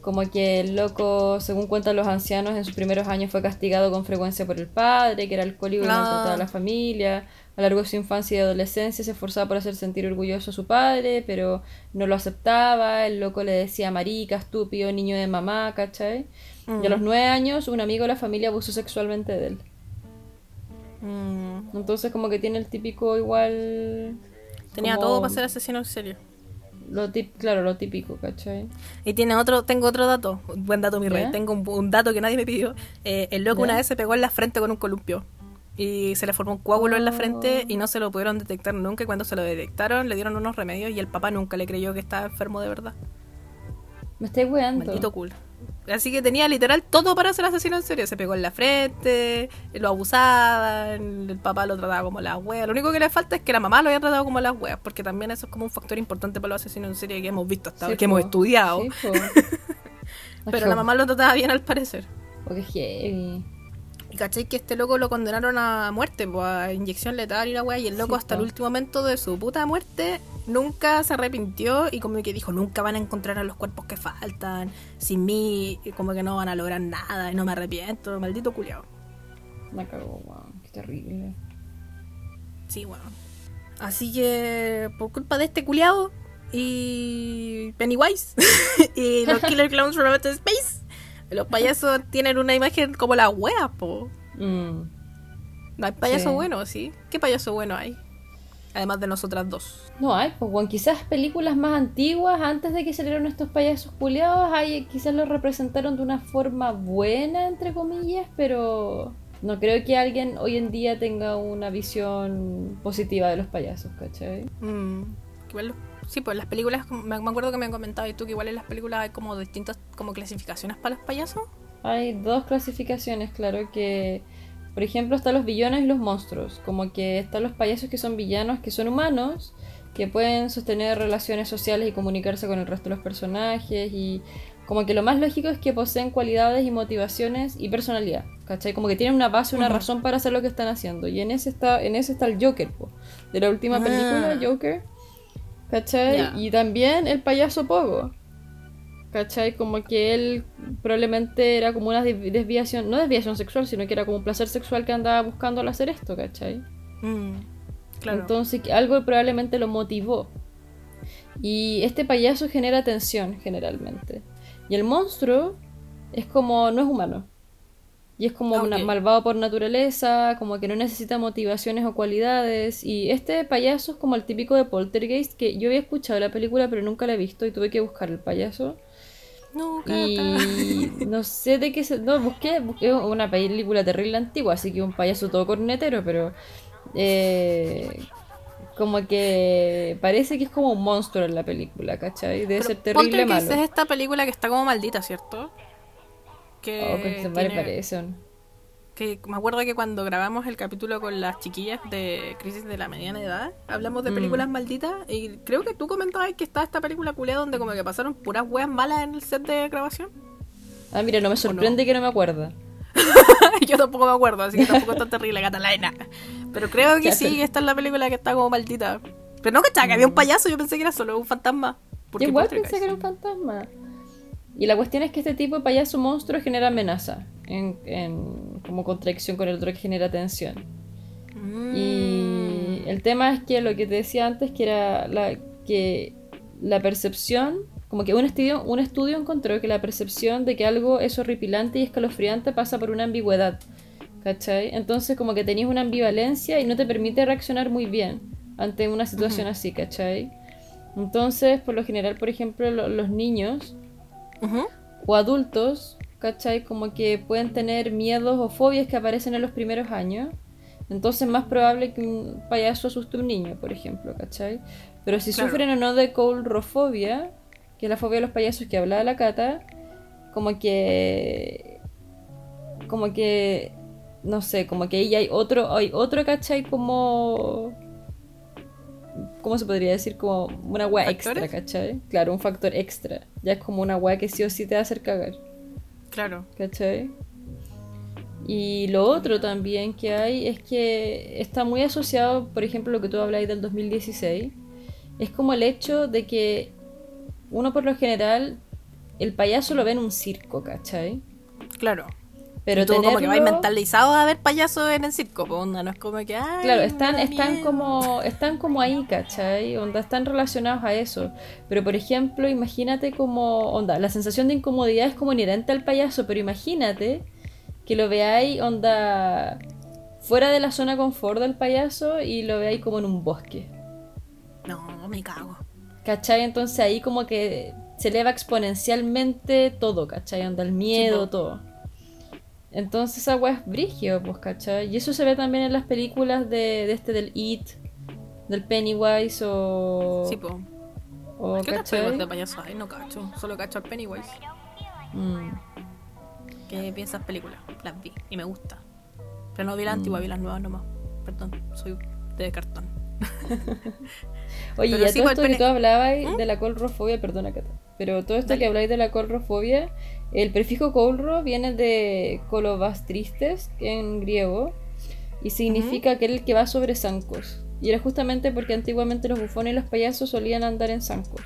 Como que el loco, según cuentan los ancianos, en sus primeros años fue castigado con frecuencia por el padre, que era alcohólico y Ah. maltrataba a la familia. A lo largo de su infancia y adolescencia se esforzaba por hacer sentir orgulloso a su padre, pero no lo aceptaba. El loco le decía marica, estúpido, niño de mamá, ¿cachai? Y a los nueve años, un amigo de la familia abusó sexualmente de él. Mm. Entonces, como que tiene el típico igual. Tenía como- todo para ser asesino en serio. Lo tip- claro, lo típico, ¿cachai? Y tiene otro, tengo otro dato, un buen dato mi rey, ¿Ya? tengo un, un dato que nadie me pidió. Eh, el loco ¿Ya? una vez se pegó en la frente con un columpio y se le formó un coágulo en la frente Oh. y no se lo pudieron detectar nunca y cuando se lo detectaron le dieron unos remedios y el papá nunca le creyó que estaba enfermo de verdad. Me estáis weando. Maldito cool. Así que tenía literal todo para ser asesino en serio. Se pegó en la frente, lo abusaban, el papá lo trataba como la wea. Lo único que le falta es que la mamá lo haya tratado como las weas, porque también eso es como un factor importante para los asesinos en serie que hemos visto hasta Sí, que hemos estudiado. Sí. Pero la mamá lo trataba bien al parecer. Qué heavy. Y cachai que este loco lo condenaron a muerte, pues, a inyección letal y la weá. Y el loco Sí, hasta el último momento de su puta muerte nunca se arrepintió y como que dijo, nunca van a encontrar a los cuerpos que faltan. Sin mí, y como que no van a lograr nada y no me arrepiento. Maldito culiao. Me cago, weón. Qué terrible. Sí, bueno. Así que por culpa de este culiao y Pennywise y los Killer Clowns from Outer Space, los payasos tienen una imagen como la wea, po. Mm. No hay payaso Sí. bueno, ¿sí? ¿Qué payaso bueno hay? Además de nosotras dos. No hay, pues, weón. Quizás películas más antiguas, antes de que salieran estos payasos culiados, hay, quizás los representaron de una forma buena, entre comillas, pero no creo que alguien hoy en día tenga una visión positiva de los payasos, ¿cachai? Mm, sí, pues las películas, me, me acuerdo que me han comentado y tú que igual en las películas hay como distintas como clasificaciones para los payasos. Hay dos clasificaciones, claro, que por ejemplo están los villanos y los monstruos, como que están los payasos que son villanos, que son humanos, que pueden sostener relaciones sociales y comunicarse con el resto de los personajes y como que lo más lógico es que poseen cualidades y motivaciones y personalidad, ¿cachai? Como que tienen una base, una razón para hacer lo que están haciendo. Y en ese está, en ese está el Joker, po, de la última Ah. película, Joker, ¿cachai? Y también el payaso Pogo, ¿cachai? Como que él probablemente era como una desvi- desviación, no desviación sexual, sino que era como un placer sexual que andaba buscando al hacer esto, ¿cachai? Mm, claro. Entonces algo probablemente lo motivó. Y este payaso genera tensión generalmente. Y el monstruo es como, no es humano. Y es como Ah, malvado por naturaleza, como que no necesita motivaciones o cualidades. Y este payaso es como el típico de Poltergeist, que yo había escuchado la película pero nunca la he visto y tuve que buscar el payaso. no. Y no sé de qué se... No, busqué, busqué una película terrible antigua, así que un payaso todo cornetero, pero... eh, como que parece que es como un monstruo en la película, ¿cachai? Debe Pero ser terrible malo. es esta película que está como maldita, ¿cierto? Que, Oh, tiene- que me acuerdo que cuando grabamos el capítulo con las chiquillas de Crisis de la Mediana Edad, hablamos de Mm. películas malditas y creo que tú comentabas que está esta película culiada donde como que pasaron puras weas malas en el set de grabación. Ah, mira, no me sorprende que no me acuerda. Yo tampoco me acuerdo, así que tampoco es tan terrible, Catalina. Pero creo que sí, esta es la película que está como maldita. Pero no, cachaba que había un payaso, yo pensé que era solo un fantasma. Yo igual pensé que era un fantasma. Y la cuestión es que este tipo de payaso monstruo genera amenaza, en, en- como contradicción con el otro que genera tensión. Mm. Y el tema es que lo que te decía antes, que era la, que la percepción, como que un estudio, un estudio encontró que la percepción de que algo es horripilante y escalofriante pasa por una ambigüedad. ¿Cachai? Entonces como que tenías una ambivalencia y no te permite reaccionar muy bien ante una situación así, ¿cachai? Entonces, por lo general, por ejemplo, lo- los niños O adultos, ¿cachai? Como que pueden tener miedos o fobias que aparecen en los primeros años. Entonces es más probable que un payaso asuste a un niño, por ejemplo, ¿cachai? Pero si Claro. sufren o no de coulrofobia, que es la fobia de los payasos que hablaba la cata, como que... Como que... No sé, como que ahí hay otro, hay otro, ¿cachai? Como... ¿Cómo se podría decir? Como una weá extra. ¿cachai? Claro, un factor extra. Ya es como una weá que sí o sí te va a hacer cagar. Claro. ¿Cachai? Y lo otro también que hay es que está muy asociado, por ejemplo, lo que tú habláis del 2016, es como el hecho de que uno por lo general, el payaso lo ve en un circo, ¿cachai? Claro. Pero tú como que vais mentalizado a ver payasos en el circo, onda, no es como que ay, Claro, están, están miedo. como, están como ahí, ¿cachai? Onda, están relacionados a eso. Pero por ejemplo, imagínate como, onda, la sensación de incomodidad es como inherente al payaso, pero imagínate que lo veáis, onda, fuera de la zona confort del payaso y lo veáis como en un bosque. No, me cago. ¿Cachai? Entonces ahí como que se eleva exponencialmente todo, ¿cachai? Onda, el miedo, todo. Entonces esa weá es brigio, pues, ¿cachai? Y eso se ve también en las películas de, de este del It, del Pennywise o... Sí, pues. o ¿Qué otras películas de payasos hay? No cacho. Solo cacho al Pennywise. Mm. ¿Qué piensas películas? Las vi y me gusta. Pero no vi las antiguas, vi las nuevas nomás. Perdón, soy de cartón. Oye, Pero y a sí, todo pues, esto que tú hablabas de la colrofobia, perdona Cata, pero todo esto Dale. que habláis de la colrofobia, el prefijo colro viene de colovas tristes en griego y significa aquel que va sobre zancos. Y era justamente porque antiguamente los bufones y los payasos solían andar en zancos.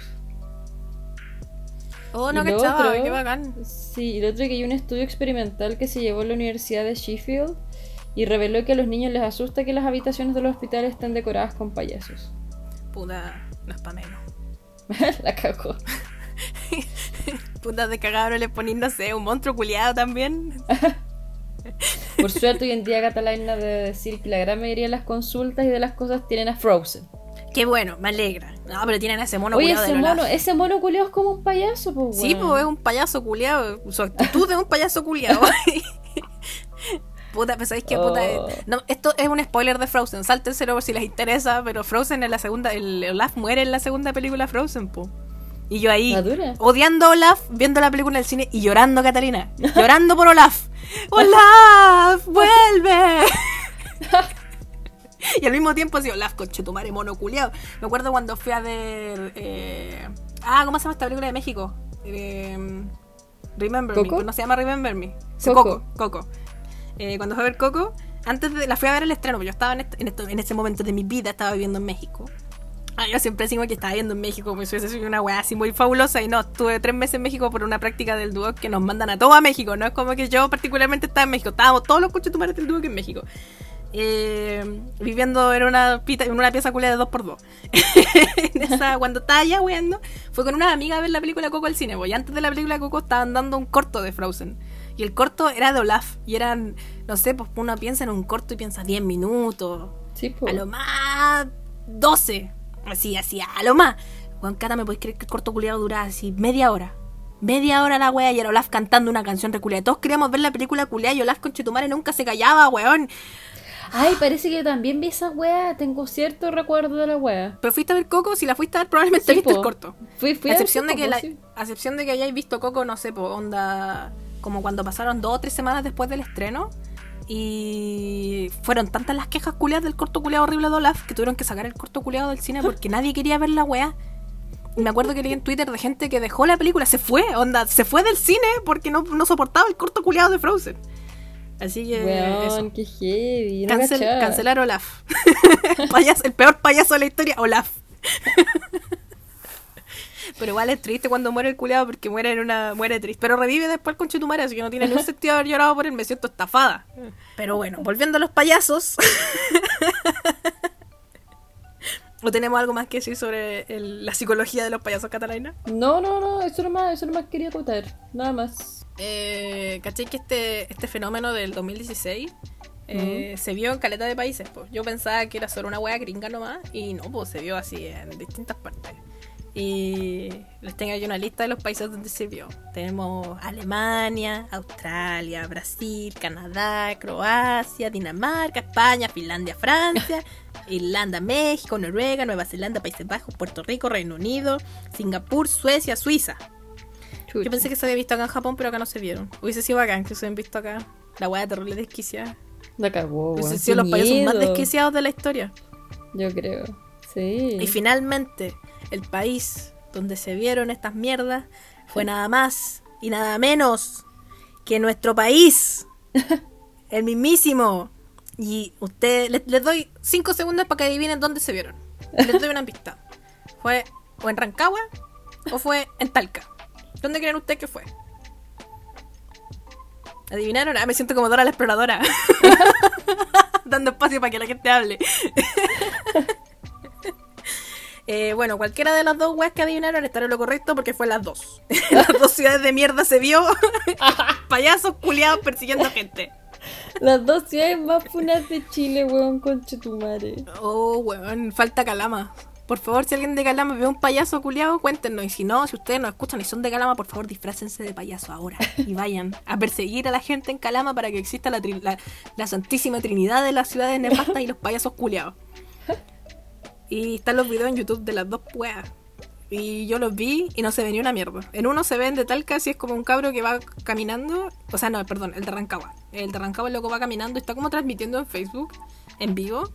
Oh, no Y lo cachaba, otro- qué bacán. Sí, y lo otro que hay un estudio experimental que se llevó a la Universidad de Sheffield y reveló que a los niños les asusta que las habitaciones de los hospitales estén decoradas con payasos. Puta, no es pa' menos. la cagó. Puta de cagado no le ponen, no sé, un monstruo culiado también. Por suerte hoy en día Catalina debe decir que la gran mayoría de las consultas y de las cosas tienen a Frozen. Qué bueno, me alegra. No, pero tienen a ese mono Oye, culiado ese de Lola. mono, ese mono culeado es como un payaso, pues Sí, pues es un payaso culiado. Su actitud es un payaso culiado. puta, pues sabéis que puta. Oh. No, esto es un spoiler de Frozen. Sáltenselo por si les interesa. Pero Frozen en la segunda. El Olaf muere en la segunda película Frozen, po. Y yo ahí, ¿Madura? odiando a Olaf, viendo la película en el cine y llorando, Catalina. Llorando por Olaf. ¡Olaf! ¡Vuelve! y al mismo tiempo así, Olaf, conchetumare, mono culiado. Me acuerdo cuando fui a ver. eh, Ah, ¿cómo se llama esta película de México? Eh, Remember ¿Coco? Me. No se llama Remember Me. Sí, Coco. Coco. Coco. Eh, cuando fui a ver Coco, antes de la fui a ver el estreno, porque yo estaba en, este- en, esto- en ese momento de mi vida, estaba viviendo en México. Ah, yo siempre digo que estaba viviendo en México, pues eso es una weá así muy fabulosa. Y no, estuve tres meses en México por una práctica del dúo que nos mandan a todos a México. No es como que yo particularmente estaba en México, estábamos todos los conchetumares del dúo que en México. Eh, viviendo en una, pita- en una pieza culia de 2x2. en esa, cuando estaba allá weando, fue con una amiga a ver la película Coco al cine. pues, Y antes de la película Coco estaban dando un corto de Frozen. Y el corto era de Olaf. Y eran, no sé, pues uno piensa en un corto y piensa 10 minutos. Sí, po. A lo más 12. Así, así, a lo más. Juan Cata, ¿me podéis creer que el corto culiado duraba así media hora? Media hora la wea y era Olaf cantando una canción reculeada. Todos queríamos ver la película culiada y Olaf con Chetumare nunca se callaba, weón. Ay, parece que yo también vi esa wea. Tengo cierto recuerdo de la wea. Pero fuiste a ver Coco, si la fuiste a ver probablemente Sí, viste po. el corto. Fui, fui a a ver excepción de Coco, que la, sí. a excepción de que hayáis visto Coco, no sé, po, onda como cuando pasaron dos o tres semanas después del estreno y fueron tantas las quejas culiadas del corto culiado horrible de Olaf que tuvieron que sacar el corto culiado del cine porque nadie quería ver la weá. Y me acuerdo que leí en Twitter de gente que dejó la película, se fue, onda, se fue del cine porque no, no soportaba el corto culiado de Frozen. Así que eso. Qué heavy. No Cancel- cachaba. cancelar Olaf. Payaso- el peor payaso de la historia, Olaf. Pero igual es triste cuando muere el culiado porque muere en una. muere triste. Pero revive después con Chetumare, así que no tiene ningún sentido haber llorado por él, me siento estafada. Pero bueno, volviendo a los payasos. ¿O tenemos algo más que decir sobre el- la psicología de los payasos Catalina? No, no, no. Eso nomás, eso nomás quería contar. Nada más. Eh, ¿Cachai que este, este fenómeno del 2016 eh, se vio en caleta de países? Pues yo pensaba que era solo una wea gringa nomás y no, pues se vio así en distintas partes. Y les tengo aquí una lista de los países donde se vio. Tenemos Alemania, Australia, Brasil, Canadá, Croacia, Dinamarca, España, Finlandia, Francia, Irlanda, México, Noruega, Nueva Zelanda, Países Bajos, Puerto Rico, Reino Unido, Singapur, Suecia, Suiza. Yo pensé que se había visto acá en Japón, pero acá no se vieron. Hubiese sido bacán que se habían visto acá. La weá terrible desquiciada. La cagó, qué sido los payasos más desquiciados de la historia. Yo creo. Sí. Y finalmente, el país donde se vieron estas mierdas fue nada más y nada menos que nuestro país. El mismísimo. Y usted, les, les doy cinco segundos para que adivinen dónde se vieron. Les doy una pista. ¿Fue o en Rancagua o fue en Talca? ¿Dónde creen ustedes que fue? ¿Adivinaron? Ah, me siento como Dora la exploradora. Dando espacio para que la gente hable. Eh, bueno, cualquiera de las dos weas que adivinaron estará en lo correcto porque fue las dos. las dos ciudades de mierda se vio payasos culiados persiguiendo gente. Las dos ciudades más funas de Chile, weón, concha tu madre. Oh, weón, falta Calama. Por favor, si alguien de Calama ve un payaso culiado, cuéntenos. Y si no, si ustedes nos escuchan y son de Calama, por favor, disfrácense de payaso ahora. Y vayan a perseguir a la gente en Calama para que exista la, tri- la, la santísima trinidad de las ciudades nefastas y los payasos culiados. Y están los videos en YouTube de las dos weas. Y yo los vi y no se ve ni una mierda. En uno se ven de Talca si es como un cabro que va caminando. O sea, no, perdón, el de Rancagua. El de Rancagua el loco va caminando está como transmitiendo en Facebook, en vivo.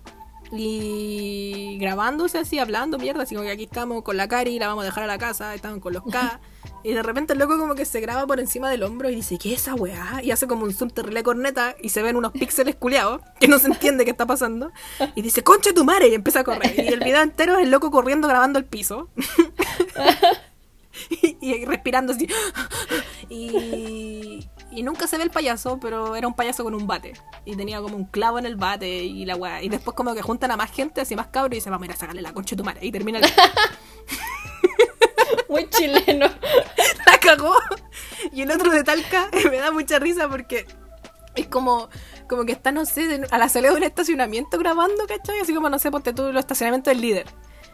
Y grabándose así, hablando mierda, así como que aquí estamos con la Cari, la vamos a dejar a la casa, estamos con los K. Y de repente el loco como que se graba por encima del hombro y dice, ¿qué es esa weá? Y hace como un zoom terrible corneta y se ven unos píxeles culiados que no se entiende qué está pasando. Y dice, concha tu madre, y empieza a correr. Y el video entero es el loco corriendo grabando el piso. y, y respirando así. Y, y nunca se ve el payaso, pero era un payaso con un bate. Y tenía como un clavo en el bate y la weá. Y después como que juntan a más gente, así más cabros, y dicen, vamos a ir a sacarle la concha de tu madre. Y termina el... Muy chileno. la cagó. Y el otro de Talca me da mucha risa porque es como, como que está, no sé, a la salida de un estacionamiento grabando, ¿cachai? Así como, no sé, ponte tú los estacionamientos del líder.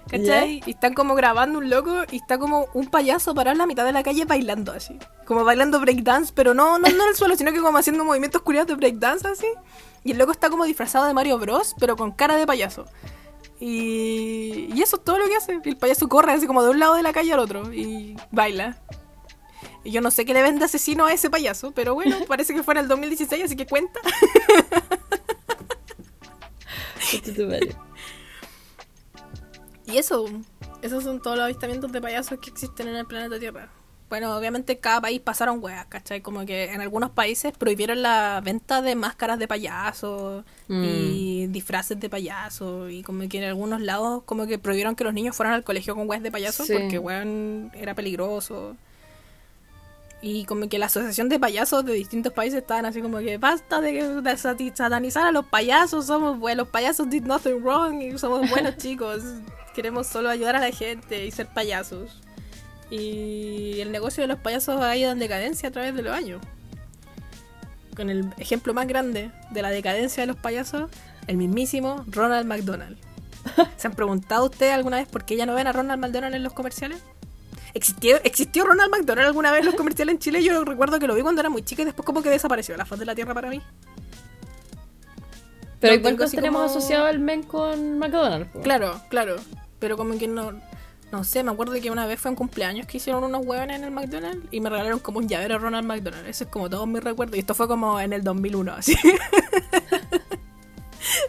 ¿Cachai? Y están como grabando un loco y está como un payaso parado en la mitad de la calle bailando así. Como bailando breakdance, pero no, no, no en el suelo, sino que como haciendo movimientos curiosos de breakdance así. Y el loco está como disfrazado de Mario Bros, pero con cara de payaso. Y, y eso es todo lo que hace. El payaso corre así como de un lado de la calle al otro y baila. Y yo no sé qué le vende asesino a ese payaso, pero bueno, parece que fue en el 2016, así que cuenta. Y eso, esos son todos los avistamientos de payasos que existen en el planeta Tierra. Bueno, obviamente cada país pasaron weas, ¿cachai? Como que en algunos países prohibieron la venta de máscaras de payasos y disfraces de payasos y como que en algunos lados como que prohibieron que los niños fueran al colegio con weas de payasos Sí. porque weón era peligroso. Y como que la asociación de payasos de distintos países estaban así como que basta de, de satanizar a los payasos, somos buenos, los payasos did nothing wrong y somos buenos chicos, queremos solo ayudar a la gente y ser payasos. Y el negocio de los payasos ha ido en decadencia a través de los años. Con el ejemplo más grande de la decadencia de los payasos, el mismísimo Ronald McDonald. ¿Se han preguntado ustedes alguna vez por qué ya no ven a Ronald McDonald en los comerciales? ¿Existió, ¿Existió Ronald McDonald alguna vez en los comerciales en Chile? Yo recuerdo que lo vi cuando era muy chica y después como que desapareció de la faz de la tierra para mí. Pero No igual nos tenemos como- asociado al men con McDonald's. Claro, claro. Pero como que no... No sé, me acuerdo que una vez fue un cumpleaños que hicieron unos huevones en el McDonald's y me regalaron como un llavero de Ronald McDonald. Eso es como todos mis recuerdos. Y esto fue como en el 2001, así.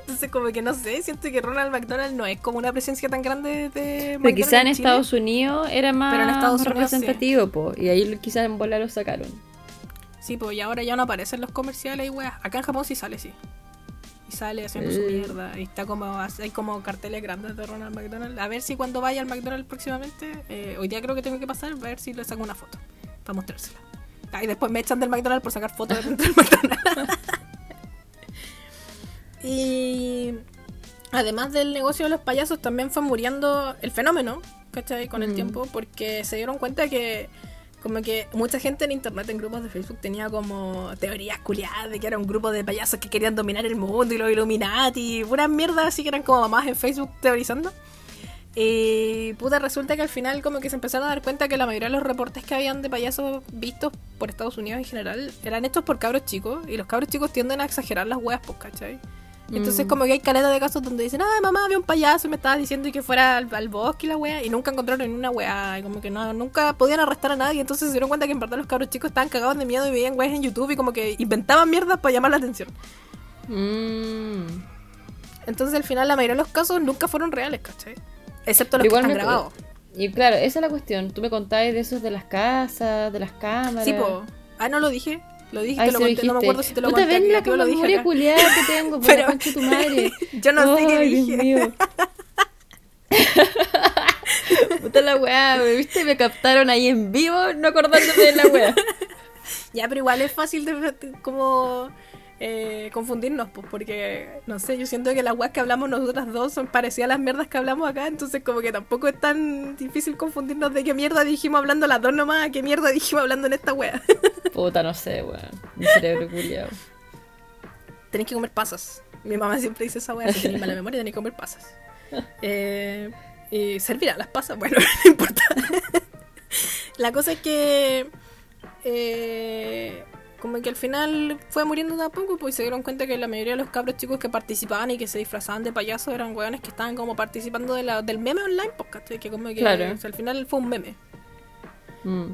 Entonces como que no sé, siento que Ronald McDonald no es como una presencia tan grande de Pero McDonald's quizá en Chile. Estados Unidos era más Pero en Estados Unidos sí. representativo, po, y ahí quizás en bola lo sacaron. Sí, pues y ahora ya no aparecen los comerciales y weas. Acá en Japón sí sale, sí. Y sale haciendo su mierda. Y está como, hay como carteles grandes de Ronald McDonald. A ver si cuando vaya al McDonald's próximamente, eh, hoy día creo que tengo que pasar, a ver si le saco una foto. Para mostrársela. Ah, y después me echan del McDonald's por sacar fotos dentro del McDonald's. y además del negocio de los payasos, también fue muriendo el fenómeno, ¿cachai? Con el Mm. tiempo, porque se dieron cuenta que como que mucha gente en internet, en grupos de Facebook, tenía como teorías culiadas de que era un grupo de payasos que querían dominar el mundo y los Illuminati, puras mierdas así que eran como mamás en Facebook teorizando. Y puta, resulta que al final como que se empezaron a dar cuenta que la mayoría de los reportes que habían de payasos vistos por Estados Unidos en general eran hechos por cabros chicos y los cabros chicos tienden a exagerar las weas, pues, ¿cachai? Entonces Mm. como que hay caleta de casos donde dicen, ay mamá, había un payaso y me estaba diciendo que fuera al, al bosque y la wea, y nunca encontraron ni una wea, y como que no, nunca podían arrestar a nadie, entonces se dieron cuenta que en verdad los cabros chicos estaban cagados de miedo y veían weas en YouTube y como que inventaban mierdas para llamar la atención. Mm. Entonces al final la mayoría de los casos nunca fueron reales, ¿cachai? Excepto los igual que están grabados. Y claro, esa es la cuestión. Tú me contabas de esos de las casas, de las cámaras. Sí, po. Ah, no lo dije. Lo dije, Ay, te lo conté. No me acuerdo si te lo Puta, conté. ven aquí, la yo lo dije culiada que tengo, por Pero- tu madre. Yo no sé qué Dios dije. mío. Puta la weá, me viste, me captaron ahí en vivo, no acordándome de la weá. Ya, pero igual es fácil de- como eh, confundirnos, pues, porque, no sé, yo siento que las weas que hablamos nosotras dos son parecidas a las mierdas que hablamos acá, entonces como que tampoco es tan difícil confundirnos de qué mierda dijimos hablando las dos nomás, a qué mierda dijimos hablando en esta wea. Puta, no sé, weón. Mi cerebro culiado. Tenéis que comer pasas. Mi mamá siempre dice esa wea, si mala memoria tenéis que comer pasas. Eh, y servirá las pasas, bueno, no importa. La cosa es que eh, como que al final fue muriendo de a poco, pues se dieron cuenta que la mayoría de los cabros chicos que participaban y que se disfrazaban de payasos eran weones que estaban como participando de la, del meme online, pues, ¿cachai? Que como que Claro. o sea, al final fue un meme. Mm.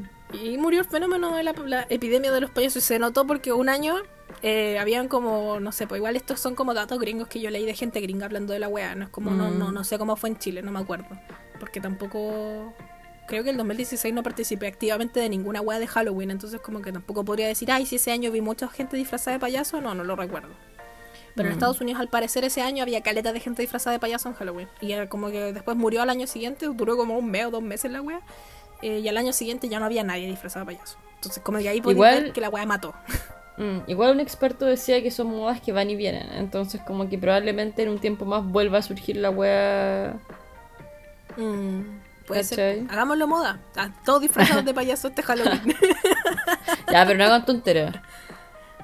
Y murió el fenómeno de la, la epidemia de los payasos y se notó porque un año eh, habían como, no sé, pues igual estos son como datos gringos que yo leí de gente gringa hablando de la weá, no es como, no, Mm. no, no sé cómo fue en Chile, no me acuerdo, porque tampoco, creo que el 2016 no participé activamente de ninguna weá de Halloween, entonces como que tampoco podría decir, ay, si ese año vi mucha gente disfrazada de payaso, no, no lo recuerdo. Pero en Mm. Estados Unidos, al parecer, ese año había caleta de gente disfrazada de payaso en Halloween. Y era como que después murió al año siguiente, duró como un mes o dos meses la wea. eh, y al año siguiente ya no había nadie disfrazado de payaso. Entonces, como que ahí podía Igual- ver que la wea mató. Mm, Igual un experto decía que son modas que van y vienen, entonces como que probablemente en un tiempo más vuelva a surgir la wea. Mm, puede ser. ¿Cachai? Hagámoslo moda. Ah, todos disfrazados de payaso este Halloween. Ya, pero no hagan tonteras.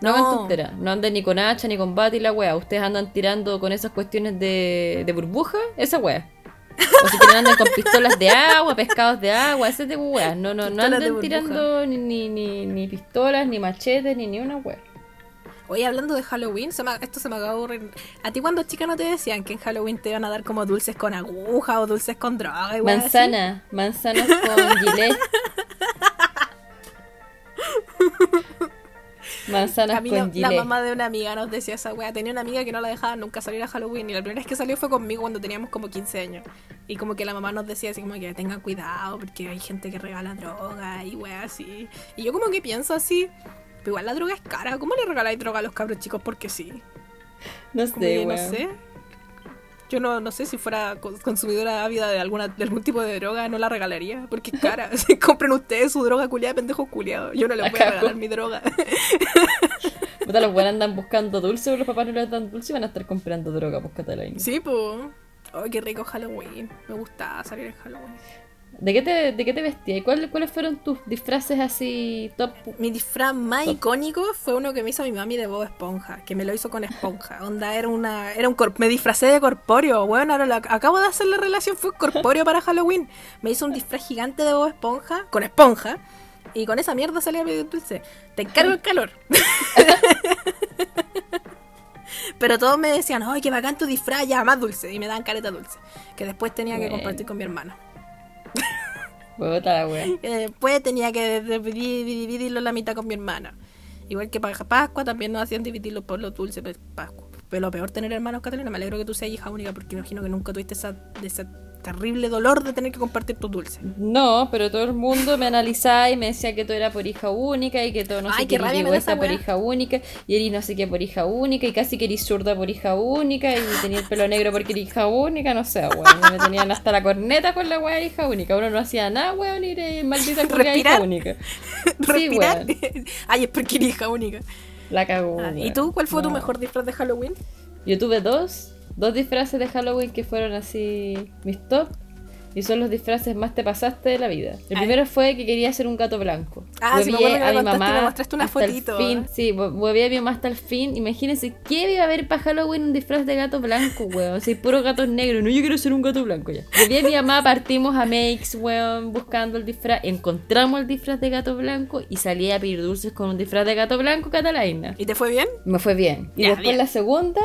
No, hagan No. tonteras. No anden ni con hacha ni con bate y la wea. Ustedes andan tirando con esas cuestiones de, de burbuja, esa wea. O si quieren andan con pistolas de agua, pescados de agua, ese de weas. No, no, no Pistolas de anden tirando ni, ni, ni, ni pistolas, ni machetes, ni ni una wea. Oye, hablando de Halloween, se me- esto se me acaba de aburrir. ¿A ti cuando chica no te decían que en Halloween te iban a dar como dulces con aguja o dulces con droga? y weas así? Manzana, manzanas con gilet. Manzanas A mí con la gilet. mamá de una amiga nos decía esa wea. Tenía una amiga que no la dejaba nunca salir a Halloween. Y la primera vez que salió fue conmigo cuando teníamos como 15 años. Y como que la mamá nos decía así como que tengan cuidado porque hay gente que regala droga y wea así. Y yo como que pienso así. Pero igual la droga es cara. ¿Cómo le regaláis droga a los cabros chicos? Porque sí. No sé, que no sé. Yo no, no sé si fuera co- consumidora ávida de alguna de algún tipo de droga, no la regalaría, porque es cara. Si compren ustedes su droga culiada, pendejos culiados. Yo no les voy a regalar mi droga. Puta, los buenos andan buscando dulce, los papás no les dan dulce y van a estar comprando droga, pues Catalina. sí, pues. Ay, qué rico Halloween. Me gusta salir en Halloween. ¿De qué te, de qué te vestías? ¿Y cuál- cuáles fueron tus disfraces así top? Mi disfraz más icónico fue uno que me hizo mi mami de Bob Esponja, que me lo hizo con esponja. Onda, era una. Era un cor- me disfracé de corpóreo. Bueno, ahora la- acabo de hacer la relación, fue corpóreo para Halloween. Me hizo un disfraz gigante de Bob Esponja, con esponja. Y con esa mierda salía pedir dulce. Te encargo el calor. Pero todos me decían, ¡ay, qué bacán tu disfraz! Ya, más dulce. Y me dan careta dulce. Que después tenía que compartir con mi hermano. Puta la wea. Que después tenía que dividir- dividirlo la mitad con mi hermana. Igual que para Pascua también nos hacían dividirlo por los dulces Pascua. Pero lo peor tener hermanos, Catalina, me alegro que tú seas hija única porque imagino que nunca tuviste esa, ese terrible dolor de tener que compartir tus dulces. No, pero todo el mundo me analizaba y me decía que tú eras por hija única y que todo no Ay, sé qué esa por hija única y eres no sé qué por hija única y casi que eres zurda por hija única y tenía el pelo negro porque eres hija única, no sé, weón. Me tenían hasta la corneta con la wea de hija única. Uno no hacía nada, weón, y eres maldita culiá hija única. Respirar. weón. Ay, es porque eres hija única. La cagó. Ah, ¿Y tú cuál fue tu mejor disfraz de Halloween? Yo tuve dos, dos disfraces de Halloween que fueron así mis top. Y son los disfraces más te pasaste de la vida. El Ay. primero fue que quería ser un gato blanco. Ah, sí, me acuerdo que a me mi mamá me mostraste una hasta el fotito. fin. Sí, hue- huevié a mi mamá hasta el fin. Imagínense, ¿qué iba a haber para Halloween un disfraz de gato blanco, weón? Si puro gatos negros. No, yo quiero ser un gato blanco ya. Huevié a mi mamá, partimos a Makes, weón, buscando el disfraz. Encontramos el disfraz de gato blanco y salí a pedir dulces con un disfraz de gato blanco, Catalina. ¿Y te fue bien? Me fue bien. Y Ya, después bien. la segunda,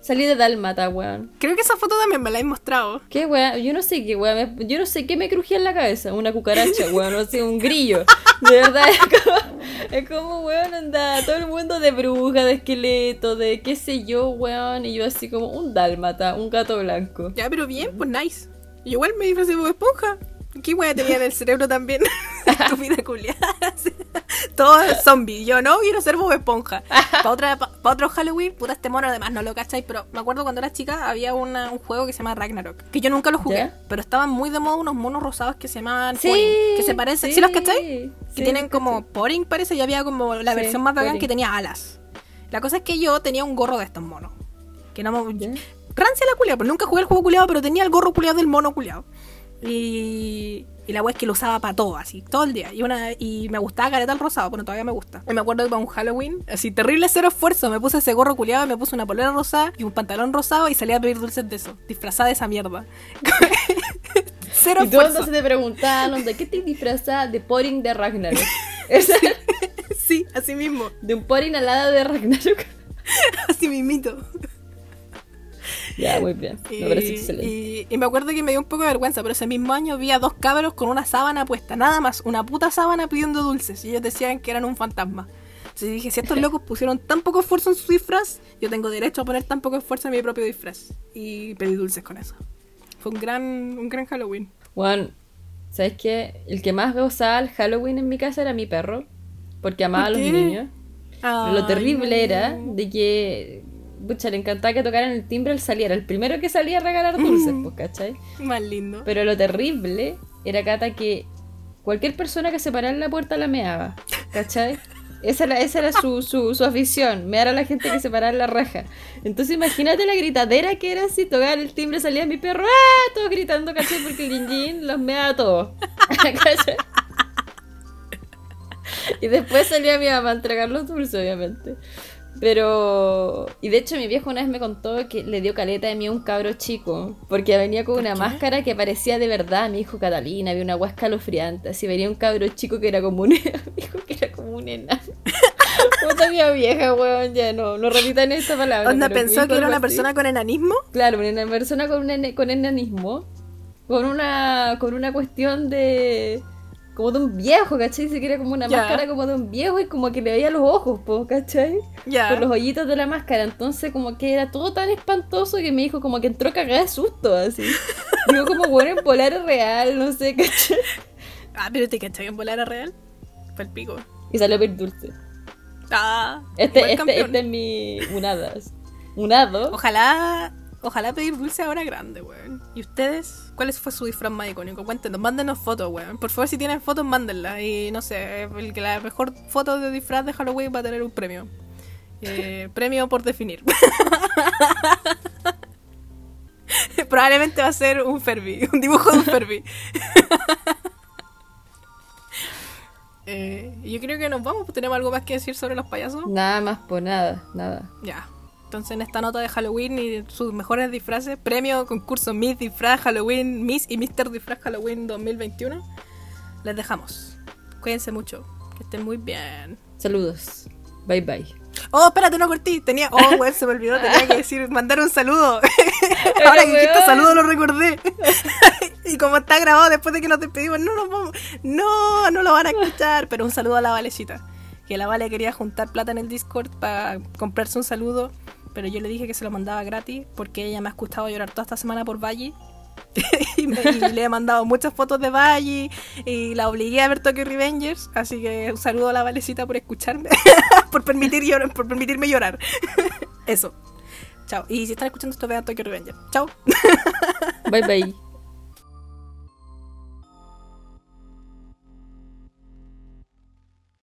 salí de Dálmata, weón. Creo que esa foto también me la he mostrado. ¿Qué weá? Yo no sé qué me- yo no sé qué me crujía en la cabeza. Una cucaracha, weón. No sé, un grillo. De verdad, es como, es como weón, anda. Todo el mundo de bruja, de esqueleto, de qué sé yo, weón. Y yo así como un dálmata, un gato blanco. Ya, pero bien, pues nice. Igual me disfrazé de Esponja. ¿Qué wea tenía en el cerebro también? Estúpida culiada. Todo es zombie. Yo no quiero ser Bob Esponja. Para otra, pa, pa otro Halloween, puta este mono además no lo cacháis, pero me acuerdo cuando era chica había una- un juego que se llama Ragnarok. Que yo nunca lo jugué, ¿Ya? pero estaban muy de moda unos monos rosados que se llamaban Sí, Poring, Que se parecen. ¿Sí, los cacháis? sí, Que tienen sí, como Poring parece y había como la Sí, versión más bacán que tenía alas. La cosa es que yo tenía un gorro de estos monos. Que no me... Rancia la culiada, pues nunca jugué el juego culiado, pero tenía el gorro culiado del mono culiado. Y, y la wea es que lo usaba para todo, así, todo el día. Y una y me gustaba careta el rosado, bueno, todavía me gusta. Y me acuerdo que para un Halloween, así terrible cero esfuerzo, me puse ese gorro culiado, me puse una polera rosada y un pantalón rosado y salí a pedir dulces de eso, disfrazada de esa mierda. cero Y todos esfuerzo. se te preguntaban, ¿de qué te disfrazas de Poring de Ragnarok? Esa- Sí, así mismo, de un Poring al lado de Ragnarok. así mismito. Ya, muy bien. Me parece excelente. y- y me acuerdo que me dio un poco de vergüenza, pero ese mismo año vi a dos cabros con una sábana puesta, nada más, una puta sábana pidiendo dulces. Y ellos decían que eran un fantasma. Entonces dije, si estos locos pusieron tan poco esfuerzo en su disfraz, yo tengo derecho a poner tan poco esfuerzo en mi propio disfraz. Y pedí dulces con eso. Fue un gran, un gran Halloween. Juan, ¿sabes qué? El que más gozaba el Halloween en mi casa era mi perro. Porque amaba a ¿Por los qué? niños. Pero lo Ay, terrible no. era de que. Pucha, le encantaba que tocaran el timbre, él saliera. El primero que salía a regalar dulces, pues, ¿cachai? Más lindo. Pero lo terrible era, Cata, que cualquier persona que se parara en la puerta la meaba, ¿cachai? Esa era, esa era su, su, su afición, mear a la gente que se parara en la raja. Entonces imagínate la gritadera que era si tocar el timbre, salía mi perro, ¡ah! Todos gritando, ¿cachai? Porque el Gin los meaba a todos. ¿cachai? Y después salía mi mamá a entregar los dulces, obviamente. Pero. Y de hecho, mi viejo una vez me contó que le dio caleta de mí a un cabro chico. Porque venía con ¿Por una qué? máscara que parecía de verdad. Me dijo Catalina, había una hueá escalofriante. Así venía un cabro chico que era como un. dijo que era como un enano. Puta mi vieja, weón, ya no, no repitan esta palabra. Onda pensó que era una así. persona con enanismo. Claro, una persona con, un con enanismo, con una, con una cuestión de, como de un viejo, ¿cachai? Se quería como una máscara como de un viejo y como que le veía los ojos, po, ¿cachai? Ya. Por los hoyitos de la máscara. Entonces como que era todo tan espantoso que me dijo como que entró cagada de susto, así. Digo como, bueno, en polar real, no sé, ¿cachai? Ah, pero te cachai en volar a real. Fue el pico. Y salió a dulce. Ah, Este, este, este es mi unadas. Unado. Ojalá, ojalá pedir dulce ahora grande, weón. ¿Y ustedes? ¿Cuál fue su disfraz más icónico? Cuéntenos, mándenos fotos, weón. Por favor, si tienen fotos, mándenlas. Y no sé, el que la mejor foto de disfraz de Halloween va a tener un premio. Eh, premio por definir. Probablemente va a ser un Ferbi, un dibujo de un Ferbi. Eh, yo creo que nos vamos, pues, tenemos algo más que decir sobre los payasos. Nada más por nada, nada. Ya. Entonces en esta nota de Halloween y sus mejores disfraces, premio concurso Miss Disfraz Halloween, Miss y Mr. Disfraz Halloween 2021, les dejamos. Cuídense mucho, que estén muy bien. Saludos. Bye bye. Oh, espérate, no cortí. Tenía. Oh, weón, se me olvidó. Tenía que decir, mandar un saludo. Ahora que dijiste saludo lo recordé. y como está grabado después de que nos despedimos, no nos vamos. No, no lo van a escuchar. Pero un saludo a la Valecita. Que la Vale quería juntar plata en el Discord para comprarse un saludo. Pero yo le dije que se lo mandaba gratis porque ella me ha escuchado llorar toda esta semana por Valle. y, le he mandado muchas fotos de Valle y la obligué a ver Tokyo Revengers. Así que un saludo a la Valecita por escucharme, por, permitir llorar, por permitirme llorar. Eso. Chao. Y si están escuchando esto, vean Tokyo Revengers. Chao. Bye bye.